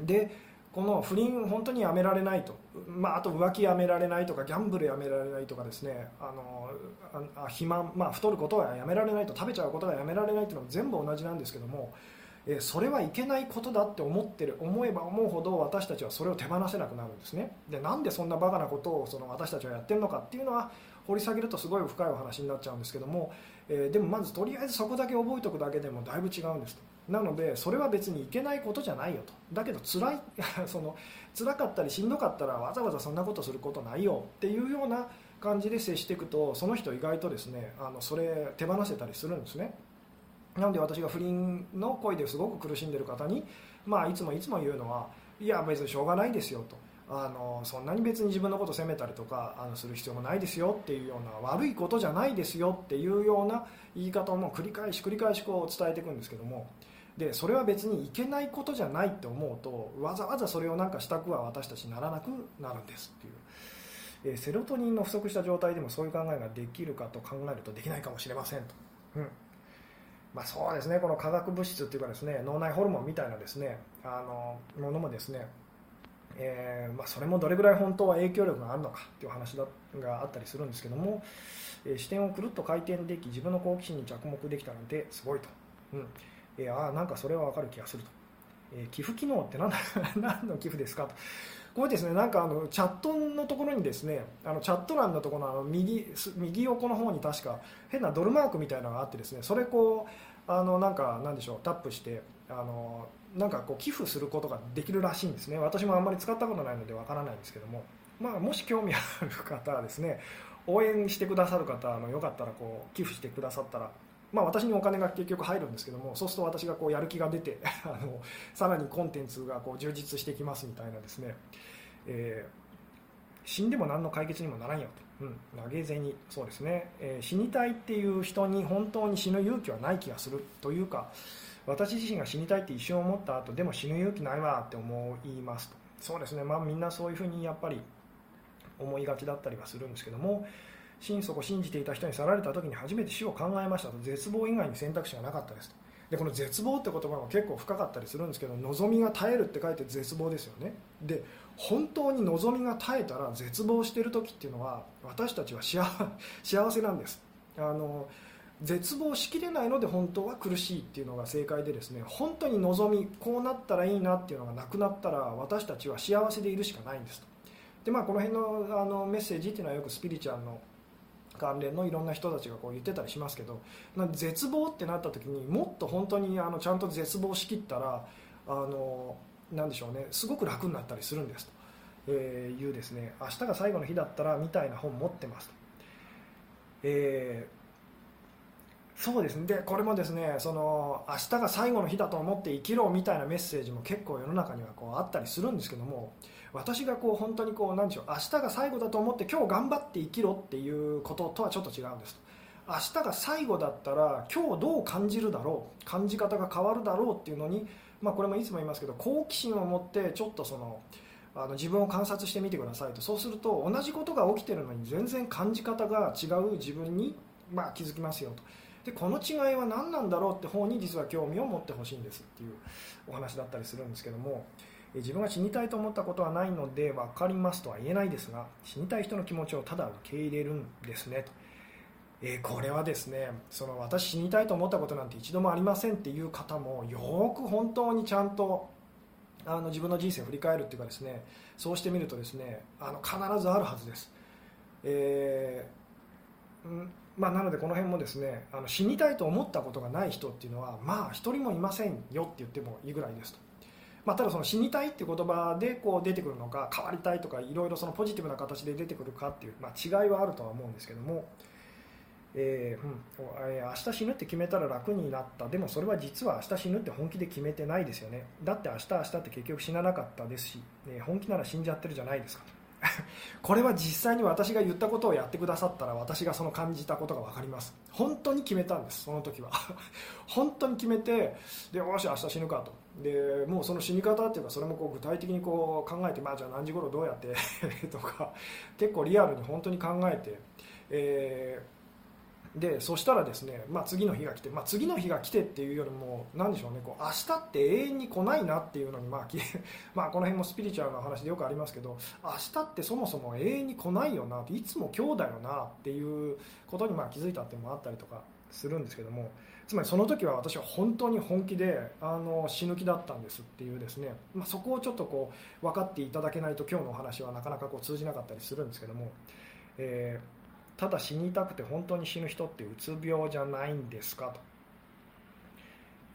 でこの不倫本当にやめられないと、まあ、あと浮気やめられないとかギャンブルやめられないとかですね。あのあ肥満、まあ、太ることはやめられないと食べちゃうことがやめられないというのも全部同じなんですけども、えそれはいけないことだって思ってる思えば思うほど私たちはそれを手放せなくなるんですね。でなんでそんなバカなことをその私たちはやってるのかっていうのは掘り下げるとすごい深いお話になっちゃうんですけども、えでもまずとりあえずそこだけ覚えておくだけでもだいぶ違うんですと。なのでそれは別にいけないことじゃないよと。だけど辛い <laughs> その辛かったりしんどかったらわざわざそんなことすることないよっていうような感じで接していくとその人意外とですねあのそれ手放せたりするんですね。なので私が不倫の恋ですごく苦しんでる方に、まあ、いつもいつも言うのはいや別にしょうがないですよと。あのそんなに別に自分のことを責めたりとかあのする必要もないですよっていうような悪いことじゃないですよっていうような言い方をも繰り返し繰り返しこう伝えていくんですけどもでそれは別にいけないことじゃないって思うとわざわざそれをなんかしたくは私たちならなくなるんですっていう、え、セロトニンの不足した状態でもそういう考えができるかと考えるとできないかもしれませんと、うん。まあ、そうですね。この化学物質っていうかですね脳内ホルモンみたいなですねあのものもですねえーまあ、それもどれぐらい本当は影響力があるのかっていう話だがあったりするんですけども、えー、視点をくるっと回転でき自分の好奇心に着目できたのですごいと、うん。えー、ああなんかそれは分かる気がすると、えー、寄付機能って何 <laughs> 何の寄付ですかと。これですねなんかあのチャットのところにですねあのチャット欄のところのあの右右横の方に確か変なドルマークみたいなのがあってですねそれこうあのなんかなんでしょうタップしてあのなんかこう寄付することができるらしいんですね。私もあんまり使ったことないのでわからないんですけども、まあ、もし興味ある方はですね応援してくださる方あのよかったらこう寄付してくださったらまあ、私にお金が結局入るんですけどもそうすると私がこうやる気が出て <laughs> あのさらにコンテンツがこう充実してきますみたいなですね、えー、死んでも何の解決にもならんよと、うん、投げ銭。そうですね、えー、死にたいっていう人に本当に死ぬ勇気はない気がするというか私自身が死にたいって一瞬思った後でも死ぬ勇気ないわって思いますと。そうですね。まあみんなそういうふうにやっぱり思いがちだったりはするんですけども心底信じていた人に去られた時に初めて死を考えましたと絶望以外に選択肢がなかったですと。でこの絶望って言葉も結構深かったりするんですけど望みが絶えるって書いて絶望ですよね。で本当に望みが絶えたら絶望してる時っていうのは私たちは <laughs> 幸せなんです。あの絶望しきれないので本当は苦しいっていうのが正解でですね本当に望みこうなったらいいなっていうのがなくなったら私たちは幸せでいるしかないんですと。でまあこの辺のあのメッセージっていうのはよくスピリチュアルの関連のいろんな人たちがこう言ってたりしますけど絶望ってなった時にもっと本当にあのちゃんと絶望しきったらあのなでしょうねすごく楽になったりするんですと、えー、いうですね明日が最後の日だったらみたいな本持ってますと、えー、そうですね。でこれもですねその明日が最後の日だと思って生きろみたいなメッセージも結構世の中にはこうあったりするんですけども私がこう本当にこうなんでしょう明日が最後だと思って今日頑張って生きろっていうこととはちょっと違うんです。明日が最後だったら今日どう感じるだろう感じ方が変わるだろうっていうのに、まあ、これもいつも言いますけど好奇心を持ってちょっとそのあの自分を観察してみてくださいと。そうすると同じことが起きてるのに全然感じ方が違う自分に、まあ、気づきますよと。でこの違いは何なんだろうって方に実は興味を持ってほしいんですっていうお話だったりするんですけども自分が死にたいと思ったことはないので分かりますとは言えないですが死にたい人の気持ちをただ受け入れるんですね。と、えー、これはですねその私死にたいと思ったことなんて一度もありませんっていう方もよく本当にちゃんとあの自分の人生を振り返るっていうかですねそうしてみるとですねあの必ずあるはずです、えーまあ、なのでこの辺もですねあの死にたいと思ったことがない人っていうのはまあ一人もいませんよって言ってもいいぐらいですと。まあ、ただその死にたいって言葉でこう出てくるのか変わりたいとかいろいろそのポジティブな形で出てくるかっていう、まあ、違いはあるとは思うんですけども、えーうん、明日死ぬって決めたら楽になった。でもそれは実は明日死ぬって本気で決めてないですよね。だって明日明日って結局死ななかったですし、えー、本気なら死んじゃってるじゃないですか。<laughs> これは実際に私が言ったことをやってくださったら私がその感じたことが分かります。本当に決めたんですその時は。<laughs> 本当に決めてでよし明日死ぬかと。でもうその死に方っていうかそれもこう具体的にこう考えて、まあ、じゃあ何時頃どうやって？<laughs> とか結構リアルに本当に考えて、えでそしたらですね、まあ、次の日が来て、まあ、次の日が来てっていうよりも何でしょうねこう明日って永遠に来ないなっていうのに、まあ、<laughs> まあこの辺もスピリチュアルな話でよくありますけど明日ってそもそも永遠に来ないよないつも今日だよなっていうことにまあ気づいたってもあったりとかするんですけどもつまりその時は私は本当に本気であの死ぬ気だったんですっていうですね、まあ、そこをちょっとこう分かっていただけないと今日のお話はなかなかこう通じなかったりするんですけども。えーただ死にたくて本当に死ぬ人ってうつ病じゃないんですかと、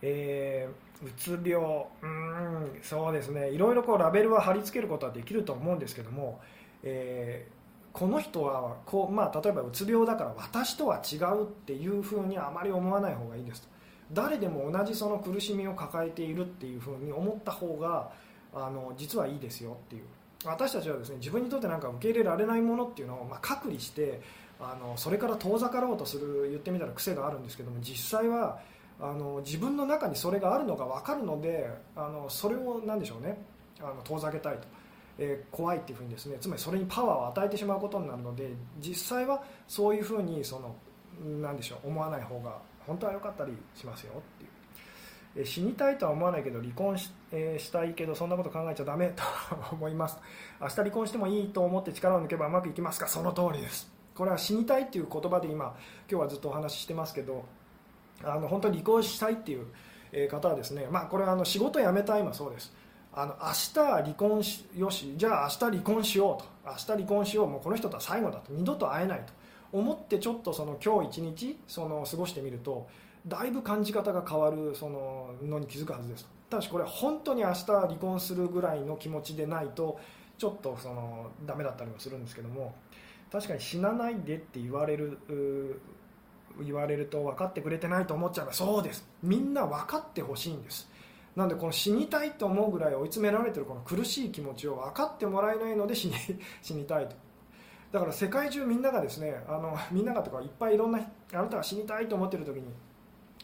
えー、うつ病うんそうですね。いろいろこうラベルは貼り付けることはできると思うんですけども、えー、この人はこう、まあ、例えばうつ病だから私とは違うっていうふうにあまり思わない方がいいですと。誰でも同じその苦しみを抱えているっていうふうに思った方があの実はいいですよっていう。私たちはですね自分にとってなんか受け入れられないものっていうのをまあ隔離してあのそれから遠ざかろうとする言ってみたら癖があるんですけども実際はあの自分の中にそれがあるのが分かるのであのそれを何でしょうね。あの遠ざけたいと、えー、怖いっていうふうにですねつまりそれにパワーを与えてしまうことになるので実際はそういうふうにその何でしょう思わない方が本当は良かったりしますよっていう。え死にたいとは思わないけど離婚し,、えー、したいけどそんなこと考えちゃだめと思います。明日離婚してもいいと思って力を抜けばうまくいきますか？その通りです。これは死にたいっていう言葉で今今日はずっとお話ししてますけどあの本当に離婚したいっていう方はですね、まあ、これはあの仕事辞めたいもそうです。あの明日離婚しよしじゃあ明日離婚しようと。明日離婚しようもうこの人とは最後だと。二度と会えないと。思ってちょっとその今日一日その過ごしてみるとだいぶ感じ方が変わるそののに気づくはずですただしこれ本当に明日離婚するぐらいの気持ちでないとちょっとそのダメだったりもするんですけども確かに死なないでって言われる言われると分かってくれてないと思っちゃうそうです。みんな分かってほしいんです。なのでこの死にたいと思うぐらい追い詰められてるこの苦しい気持ちを分かってもらえないので死に <laughs> 死にたいと。だから世界中みんながですねあのみんながとかいっぱいいろんなあなたが死にたいと思ってる時に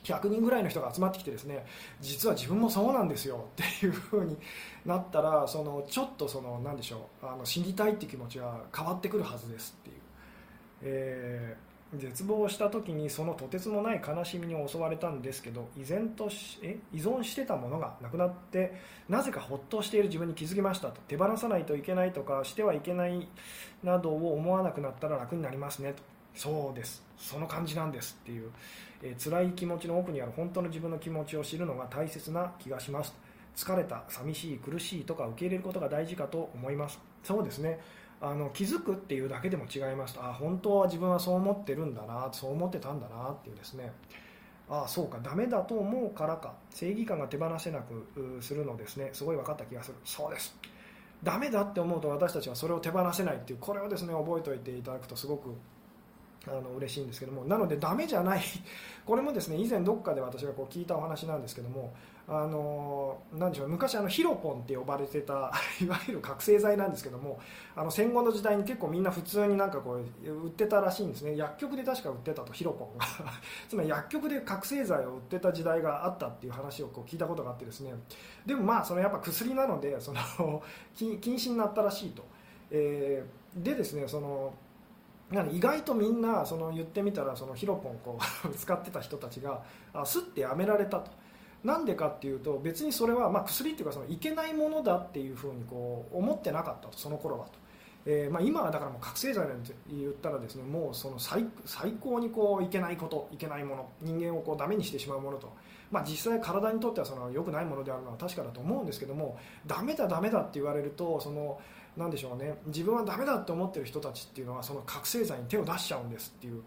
100人ぐらいの人が集まってきてですね実は自分もそうなんですよっていう風になったらそのちょっとその何でしょうあの死にたいっていう気持ちは変わってくるはずですっていう、えー、絶望した時にそのとてつもない悲しみに襲われたんですけど依然としえ依存してたものがなくなってなぜかほっとしている自分に気づきましたと。手放さないといけないとかしてはいけないなどを思わなくなったら楽になりますねと。そうです。その感じなんですっていう。えー、辛い気持ちの奥にある本当の自分の気持ちを知るのが大切な気がします。疲れた寂しい苦しいとか受け入れることが大事かと思います。そうですね。あの気づくっていうだけでも違いますあ本当は自分はそう思ってるんだなそう思ってたんだなっていうですね。ああそうかダメだと思うからか正義感が手放せなくするのですね。すごい分かった気がする。そうです。ダメだって思うと私たちはそれを手放せないっていうこれをですね覚えておいていただくとすごくあの嬉しいんですけどもなのでダメじゃない。<laughs> これもですね以前どっかで私がこう聞いたお話なんですけどもあのなでしょう昔あのヒロポンって呼ばれてた <laughs> いわゆる覚醒剤なんですけどもあの戦後の時代に結構みんな普通になんかこう売ってたらしいんですね。薬局で確か売ってたとヒロポンが。<laughs> つまり薬局で覚醒剤を売ってた時代があったっていう話をこう聞いたことがあってですね。でもまあそのやっぱ薬なのでその禁止になったらしいと、えー、でですねその意外とみんなその言ってみたらそのヒロポンこう <laughs> 使ってた人たちがすってやめられたと。なんでかっていうと別にそれはまあ薬っていうかそのいけないものだっていうふうにこう思ってなかったと。その頃はと、えー、まあ今はだからもう覚醒剤なんて言ったらですねもうその最最高にこういけないこといけないもの人間をこうダメにしてしまうものと、まあ、実際体にとってはその良くないものであるのは確かだと思うんですけどもダメだダメだって言われるとその何でしょうね。自分はダメだって思ってる人たちっていうのはその覚醒剤に手を出しちゃうんですっていう。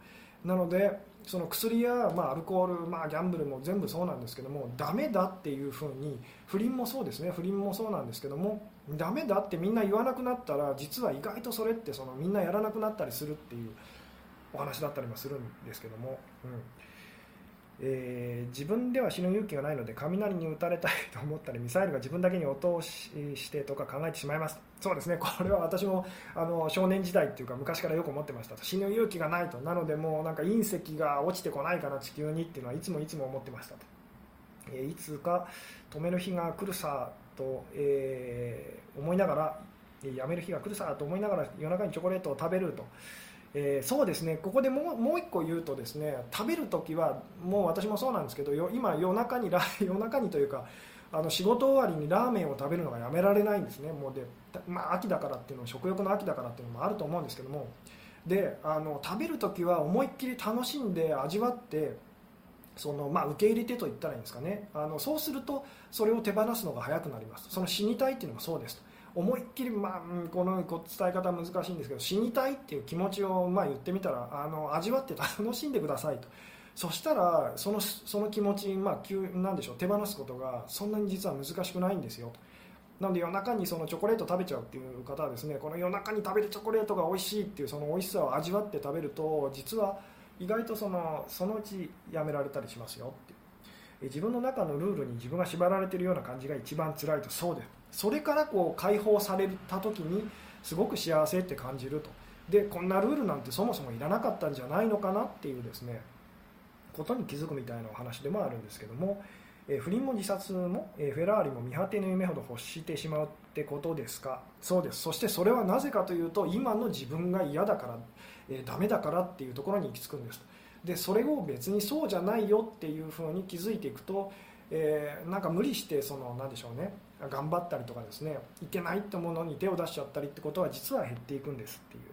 なのでその薬や、まあ、アルコール、まあ、ギャンブルも全部そうなんですけどもダメだっていうふうに不倫もそうですね。不倫もそうなんですけどもダメだってみんな言わなくなったら実は意外とそれってそのみんなやらなくなったりするっていうお話だったりもするんですけども、うん。えー、自分では死ぬ勇気がないので雷に打たれたいと思ったりミサイルが自分だけに音をしてとか考えてしまいます。そうですね。これは私もあの少年時代っていうか昔からよく思ってました死ぬ勇気がないと。なのでもうなんか隕石が落ちてこないかな地球にっていうのはいつもいつも思ってましたと、えー、いつか止める日が来るさと、えー、思いながらやめる日が来るさと思いながら夜中にチョコレートを食べると。えー、そうですね。ここでもうもう1個言うとですね食べるときはもう私もそうなんですけど今夜中に <laughs> 夜中にというかあの仕事終わりにラーメンを食べるのがやめられないんですね。もうで、まあ、秋だからっていうの食欲の秋だからっていうのもあると思うんですけども。であの食べるときは思いっきり楽しんで味わってその、まあ、受け入れてと言ったらいいんですかね。あのそうするとそれを手放すのが早くなります。その死にたいっていうのもそうです。思いっきり、まあ、この伝え方は難しいんですけど死にたいっていう気持ちをまあ言ってみたらあの味わって楽しんでくださいと。そしたらそのその気持ち、まあ、急なんでしょう手放すことがそんなに実は難しくないんですよ。なので夜中にそのチョコレート食べちゃうっていう方はですねこの夜中に食べるチョコレートが美味しいっていうその美味しさを味わって食べると実は意外とそのそのうちやめられたりしますよって自分の中のルールに自分が縛られているような感じが一番辛いと。そうです。それからこう解放された時にすごく幸せって感じると。でこんなルールなんてそもそもいらなかったんじゃないのかなっていうですねことに気づくみたいなお話でもあるんですけども、え不倫も自殺も、えフェラーリも見果てぬ夢ほど欲してしまうってことですか？そうです。そしてそれはなぜかというと今の自分が嫌だから、えー、ダメだからっていうところに行き着くんです。でそれを別にそうじゃないよっていうふうに気づいていくと、えー、なんか無理してその何でしょうね。頑張ったりとかですね。いけないってものに手を出しちゃったりってことは実は減っていくんですっていう。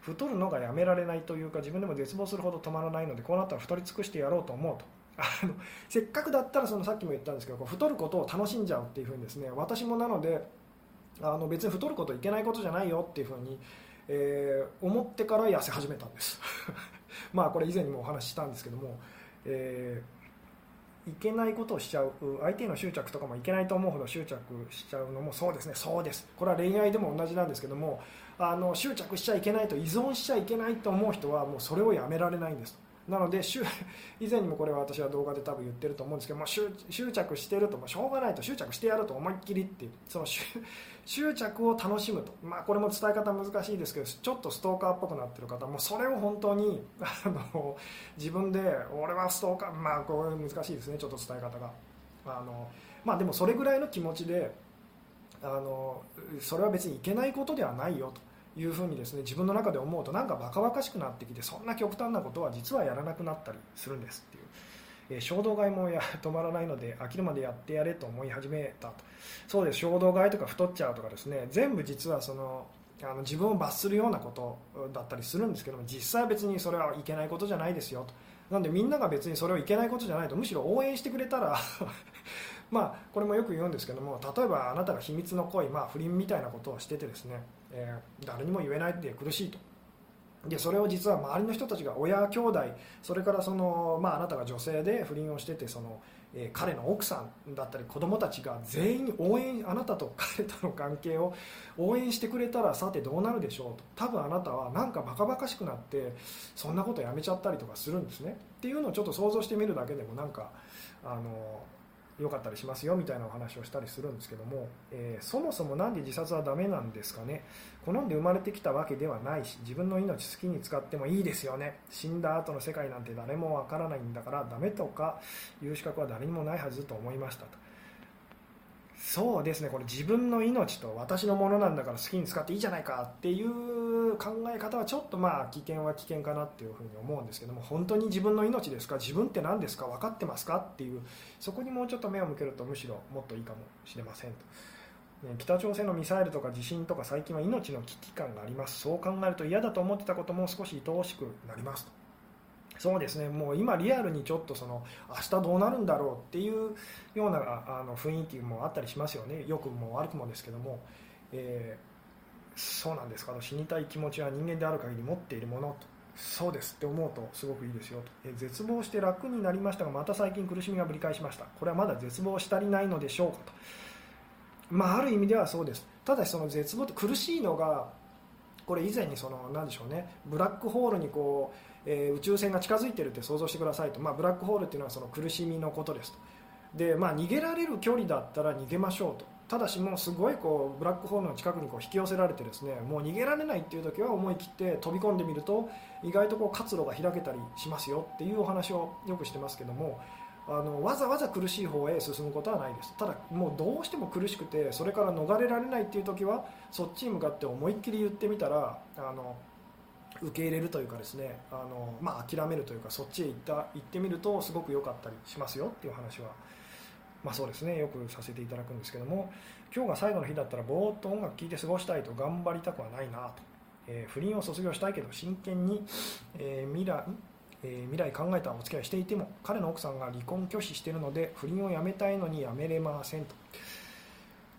太るのがやめられないというか自分でも絶望するほど止まらないのでこうなったら太り尽くしてやろうと思うと。あのせっかくだったらそのさっきも言ったんですけどこう太ることを楽しんじゃうっていうふうにですね私もなのであの別に太ることいけないことじゃないよっていうふうに、えー、思ってから痩せ始めたんです。<laughs> まあこれ以前にもお話ししたんですけども、えーいけないことをしちゃう相手の執着とかもいけないと思うほど執着しちゃうのもそうですね。そうです。これは恋愛でも同じなんですけどもあの執着しちゃいけないと依存しちゃいけないと思う人はもうそれをやめられないんです。なので <laughs> 以前にもこれは私は動画で多分言ってると思うんですけども執着してるともしょうがないと執着してやると思いっきりってその執着を楽しむと、まあ、これも伝え方難しいですけどちょっとストーカーっぽくなってる方もそれを本当に <laughs> あの自分で俺はストーカーまあこれ難しいですねちょっと伝え方があの、まあ、でもそれぐらいの気持ちであのそれは別にいけないことではないよというふうにですね自分の中で思うとなんかバカバカしくなってきてそんな極端なことは実はやらなくなったりするんですっていう。え、衝動買いもや止まらないので飽きるまでやってやれと思い始めたと。そうです。衝動買いとか太っちゃうとかですね。全部実はそのあの自分を罰するようなことだったりするんですけども実際は別にそれはいけないことじゃないですよと。なんでみんなが別にそれをいけないことじゃないとむしろ応援してくれたら <laughs> まあこれもよく言うんですけども例えばあなたが秘密の恋、まあ、不倫みたいなことをしててですねえー、誰にも言えないって苦しいと。でそれを実は周りの人たちが親兄弟それからその、まあ、あなたが女性で不倫をしててその、えー、彼の奥さんだったり子供たちが全員応援あなたと彼との関係を応援してくれたらさてどうなるでしょうと。多分あなたはなんかバカバカしくなってそんなことやめちゃったりとかするんですね。っていうのをちょっと想像してみるだけでもなんかあの良かったりしますよみたいなお話をしたりするんですけども、えー、そもそも何で自殺はダメなんですかね？好んで生まれてきたわけではないし自分の命好きに使ってもいいですよね？死んだ後の世界なんて誰もわからないんだからダメとかいう資格は誰にもないはずと思いましたと。そうですね。これ自分の命と私のものなんだから好きに使っていいじゃないかっていう考え方はちょっとまあ危険は危険かなっていうふうに思うんですけども本当に自分の命ですか？自分って何ですか？分かってますか？っていうそこにもうちょっと目を向けるとむしろもっといいかもしれませんと。北朝鮮のミサイルとか地震とか最近は命の危機感があります。そう考えると嫌だと思ってたことも少し愛おしくなりますと。そうですね。もう今リアルにちょっとその明日どうなるんだろうっていうようなあの雰囲気もあったりしますよね。良くも悪くもですけども、えー、そうなんですか。死にたい気持ちは人間である限り持っているものと。そうですって思うとすごくいいですよと、えー、絶望して楽になりましたがまた最近苦しみがぶり返しました。これはまだ絶望したりないのでしょうかと。まあある意味ではそうです。ただしその絶望って苦しいのがこれ以前にその何でしょうね。ブラックホールにこう、えー、宇宙船が近づいてるって想像してくださいと、まあ、ブラックホールっていうのはその苦しみのことですと。で、まあ、逃げられる距離だったら逃げましょうと。ただしもうすごいこうブラックホールの近くにこう引き寄せられてですねもう逃げられないっていう時は思い切って飛び込んでみると意外とこう活路が開けたりしますよっていうお話をよくしてますけどもあのわざわざ苦しい方へ進むことはないです。ただもうどうしても苦しくてそれから逃れられないっていう時はそっちに向かって思いっきり言ってみたらあの受け入れるというかですねあの、まあ、諦めるというかそっちへ行った行ってみるとすごく良かったりしますよっていう話は、まあ、そうですねよくさせていただくんですけども今日が最後の日だったらぼーっと音楽聴いて過ごしたいと頑張りたくはないなと、えー、不倫を卒業したいけど真剣に、えー、未来え、未来考えたお付き合いしていても彼の奥さんが離婚拒否しているので不倫をやめたいのにやめれませんと、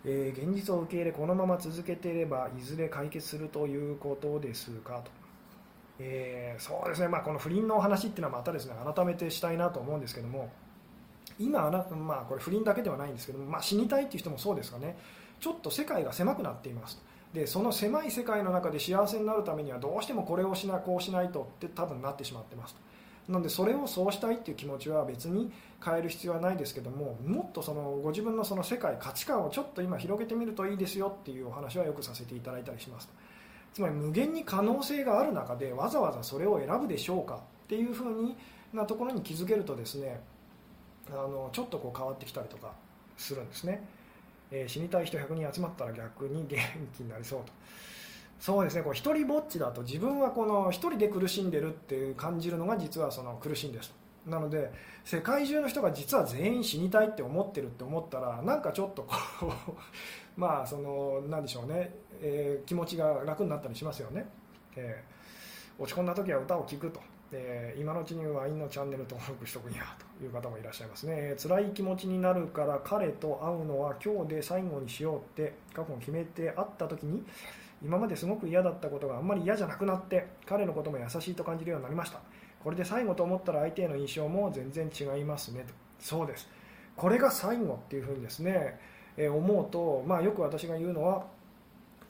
えー、現実を受け入れこのまま続けていればいずれ解決するということですかと、えー、そうですね、まあ、この不倫のお話っていうのはまたですね改めてしたいなと思うんですけども今あな、まあ、これ不倫だけではないんですけども、まあ、死にたいっていう人もそうですかね。ちょっと世界が狭くなっています。でその狭い世界の中で幸せになるためにはどうしてもこれをしなこうしないとって多分なってしまってますなのでそれをそうしたいっていう気持ちは別に変える必要はないですけどももっとそのご自分のその世界価値観をちょっと今広げてみるといいですよっていうお話はよくさせていただいたりしますつまり無限に可能性がある中でわざわざそれを選ぶでしょうかっていうふうなところに気づけるとですねあのちょっとこう変わってきたりとかするんですね、えー、死にたい人100人集まったら逆に元気になりそうと。そうですねこう一人ぼっちだと自分はこの一人で苦しんでるっていう感じるのが実はその苦しいんです。なので世界中の人が実は全員死にたいって思ってるって思ったらなんかちょっとこうまあその何でしょうね、えー、気持ちが楽になったりしますよね、えー、落ち込んだ時は歌を聴くと、えー、今のうちにワインのチャンネル登録しとくんやという方もいらっしゃいますね。辛い気持ちになるから彼と会うのは今日で最後にしようって過去を決めて会った時に今まですごく嫌だったことがあんまり嫌じゃなくなって彼のことも優しいと感じるようになりました。これで最後と思ったら相手への印象も全然違いますねと。そうです。これが最後っていうふうにですね、え思うと、まあ、よく私が言うのは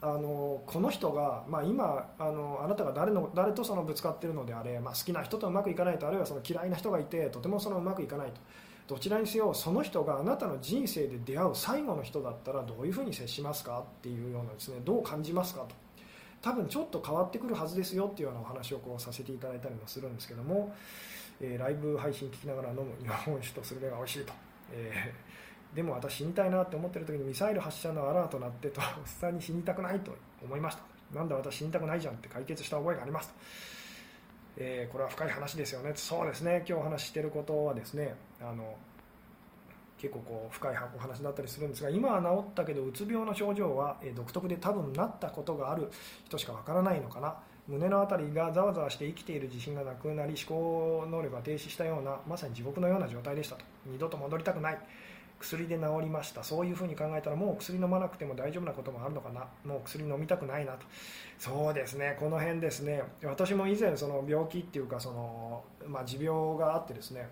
あのこの人が、まあ、今あのあなたが誰の誰とそのぶつかっているのであれ、まあ、好きな人とうまくいかないとあるいはその嫌いな人がいてとてもそのうまくいかないと。どちらにせよその人があなたの人生で出会う最後の人だったらどういうふうに接しますか？っていうようなですねどう感じますか？と。多分ちょっと変わってくるはずですよっていうようなお話をこうさせていただいたりもするんですけども、えー、ライブ配信聞きながら飲む日本酒とスルメが美味しいと、えー、でも私死にたいなって思ってる時にミサイル発射のアラート鳴ってと <laughs> おっさんに死にたくないと思いました。なんだ私死にたくないじゃんって解決した覚えがありますと。えー、これは深い話ですよね。そうですね。今日お話ししてることはですねあの結構こう深いお話だったりするんですが今は治ったけどうつ病の症状は独特で多分なったことがある人しかわからないのかな。胸の辺りがざわざわして生きている自信がなくなり思考能力が停止したようなまさに地獄のような状態でしたと。二度と戻りたくない。薬で治りました。そういうふうに考えたらもう薬飲まなくても大丈夫なこともあるのかな。もう薬飲みたくないなと。そうですね。この辺ですね。私も以前その病気っていうかその、まあ、持病があってですね。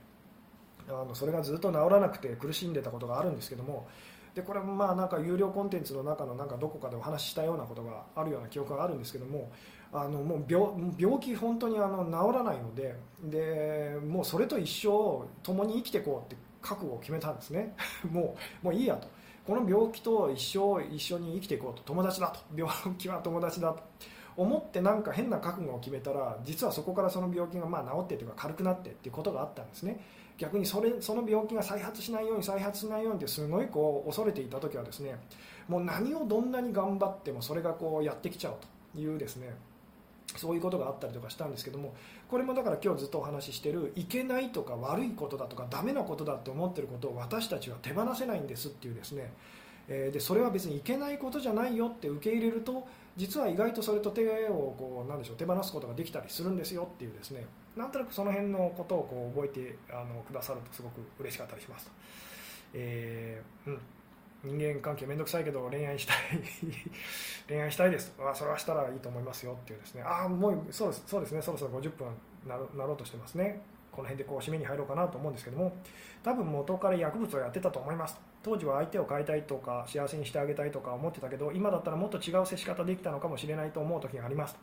あのそれがずっと治らなくて苦しんでたことがあるんですけども。でこれもまあなんか有料コンテンツの中のなんかどこかでお話ししたようなことがあるような記憶があるんですけども。あのもう病病気本当にあの治らないので。でもうそれと一生共に生きていこうって覚悟を決めたんですね。<laughs> もうもういいやと。この病気と一生一緒に生きていこうと。友達だと。病気は友達だと。思ってなんか変な覚悟を決めたら実はそこからその病気がまあ治ってというか軽くなってっていうことがあったんですね。逆にそれその病気が再発しないように再発しないようにってすごいこう恐れていた時はですねもう何をどんなに頑張ってもそれがこうやってきちゃうというですねそういうことがあったりとかしたんですけどもこれもだから今日ずっとお話ししてるいけないとか悪いことだとかダメなことだって思ってることを私たちは手放せないんですっていうですね。えでそれは別にいけないことじゃないよって受け入れると実は意外とそれと手をこうなんでしょう手放すことができたりするんですよっていうですね。なんとなくその辺のことをこう覚えてあのくださるとすごく嬉しかったりしますと、えー、うん。人間関係めんどくさいけど恋愛したい <laughs> 恋愛したいです。あそれはしたらいいと思いますよっていうですね。ああもうそうですそうですね。そろそろ50分なろうとしてますね。この辺でこう締めに入ろうかなと思うんですけども。多分元から薬物をやってたと思います。当時は相手を変えたいとか幸せにしてあげたいとか思ってたけど今だったらもっと違う接し方できたのかもしれないと思う時があります。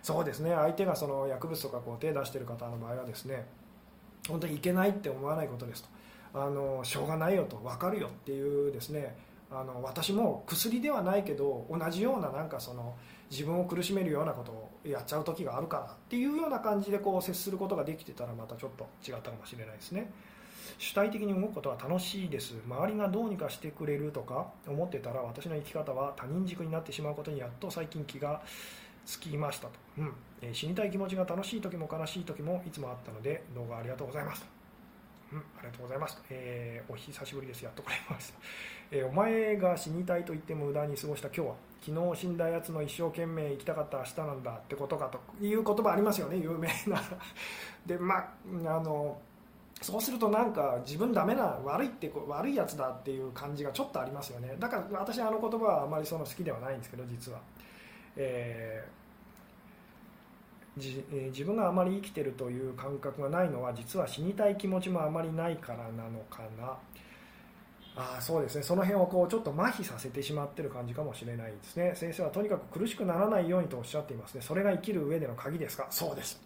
そうですね。相手がその薬物とかこう手出している方の場合はですね本当にいけないって思わないことですと。あのしょうがないよと分かるよっていうですねあの私も薬ではないけど同じようななんかその自分を苦しめるようなことをやっちゃう時があるからっていうような感じでこう接することができてたらまたちょっと違ったかもしれないですね。主体的に動くことは楽しいです。周りがどうにかしてくれるとか思ってたら私の生き方は他人軸になってしまうことにやっと最近気がつきましたと、うん。えー、死にたい気持ちが楽しい時も悲しい時もいつもあったので動画ありがとうございます。うん、ありがとうございます。えー、お久しぶりです。やっと来れました。えー、お前が死にたいと言っても無駄に過ごした今日は、昨日死んだやつの一生懸命生きたかった明日なんだってことかという言葉ありますよね、有名な。<laughs> で、まあ、あの、そうするとなんか自分ダメな悪いって悪いやつだっていう感じがちょっとありますよねだから私あの言葉はあまりその好きではないんですけど実は、えーじえ自分があまり生きてるという感覚がないのは実は死にたい気持ちもあまりないからなのかな。あそうですね。その辺をこうちょっと麻痺させてしまってる感じかもしれないですね。先生はとにかく苦しくならないようにとおっしゃっていますね。それが生きる上での鍵ですか？そうです。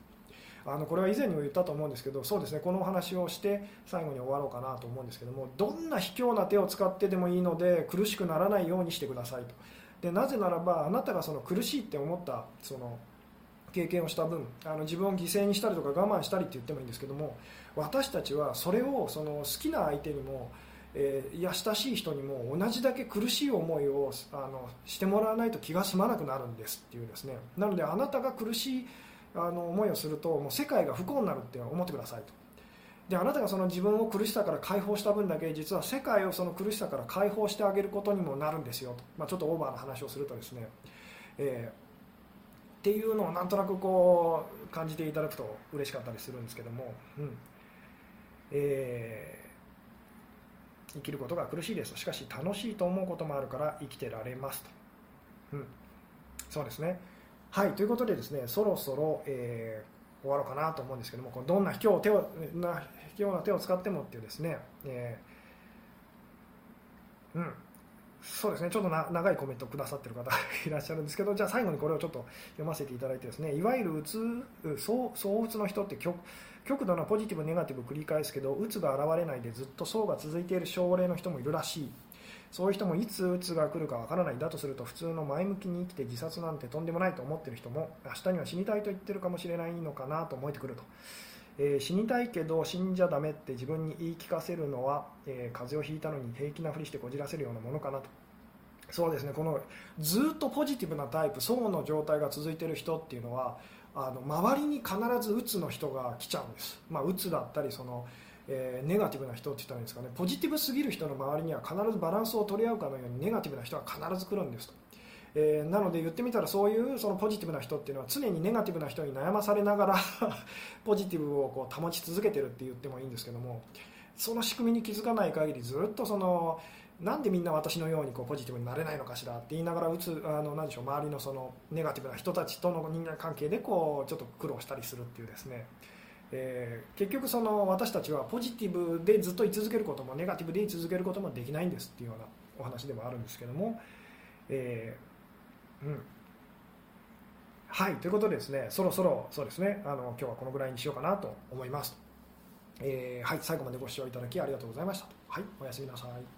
あのこれは以前にも言ったと思うんですけどそうですね。このお話をして最後に終わろうかなと思うんですけどもどんな卑怯な手を使ってでもいいので苦しくならないようにしてくださいと。でなぜならばあなたがその苦しいって思ったその経験をした分あの自分を犠牲にしたりとか我慢したりって言ってもいいんですけども私たちはそれをその好きな相手にも、えー、いや親しい人にも同じだけ苦しい思いをあのしてもらわないと気が済まなくなるんですっていうですね。なのであなたが苦しいあの思いをするともう世界が不幸になるって思ってくださいと。であなたがその自分を苦しさから解放した分だけ実は世界をその苦しさから解放してあげることにもなるんですよと、まあ、ちょっとオーバーな話をするとですね、えーっていうのをなんとなくこう感じていただくと嬉しかったりするんですけども、うん。えー、生きることが苦しいですしかし楽しいと思うこともあるから生きてられますと、うん、そうですね。はい。ということでですねそろそろ、えー、終わろうかなと思うんですけどもどんな卑怯手をな卑怯な手を使ってもっていうですね、えー、うん。そうですね。ちょっと長いコメントをくださってる方が <laughs> いらっしゃるんですけどじゃあ最後にこれをちょっと読ませていただいてですねいわゆるうつ躁うつの人って極極度なポジティブネガティブ繰り返すけどうつが現れないでずっと層が続いている症例の人もいるらしい。そういう人もいつうつが来るかわからない。だとすると普通の前向きに生きて自殺なんてとんでもないと思っている人も明日には死にたいと言ってるかもしれないのかなと思えてくると。えー、死にたいけど死んじゃダメって自分に言い聞かせるのは、えー、風邪をひいたのに平気なふりしてこじらせるようなものかなと。そうですね。このずっとポジティブなタイプ層の状態が続いている人っていうのはあの周りに必ずうつの人が来ちゃうんです、まあ、うつだったりその、えー、ネガティブな人って言ったらいいんですかね。ポジティブすぎる人の周りには必ずバランスを取り合うかのようにネガティブな人は必ず来るんですと。えー、なので言ってみたらそういうそのポジティブな人っていうのは常にネガティブな人に悩まされながら <laughs> ポジティブをこう保ち続けてるって言ってもいいんですけどもその仕組みに気づかない限りずっとそのなんでみんな私のようにこうポジティブになれないのかしらって言いながらうつあの何でしょう周りのそのネガティブな人たちとの人間関係でこうちょっと苦労したりするっていうですね、えー、結局その私たちはポジティブでずっと居続けることもネガティブで居続けることもできないんですっていうようなお話でもあるんですけども、えー、うんはいということでですねそろそろそうですねあの今日はこのぐらいにしようかなと思います。えー、はい、最後までご視聴いただきありがとうございました。はい、おやすみなさい。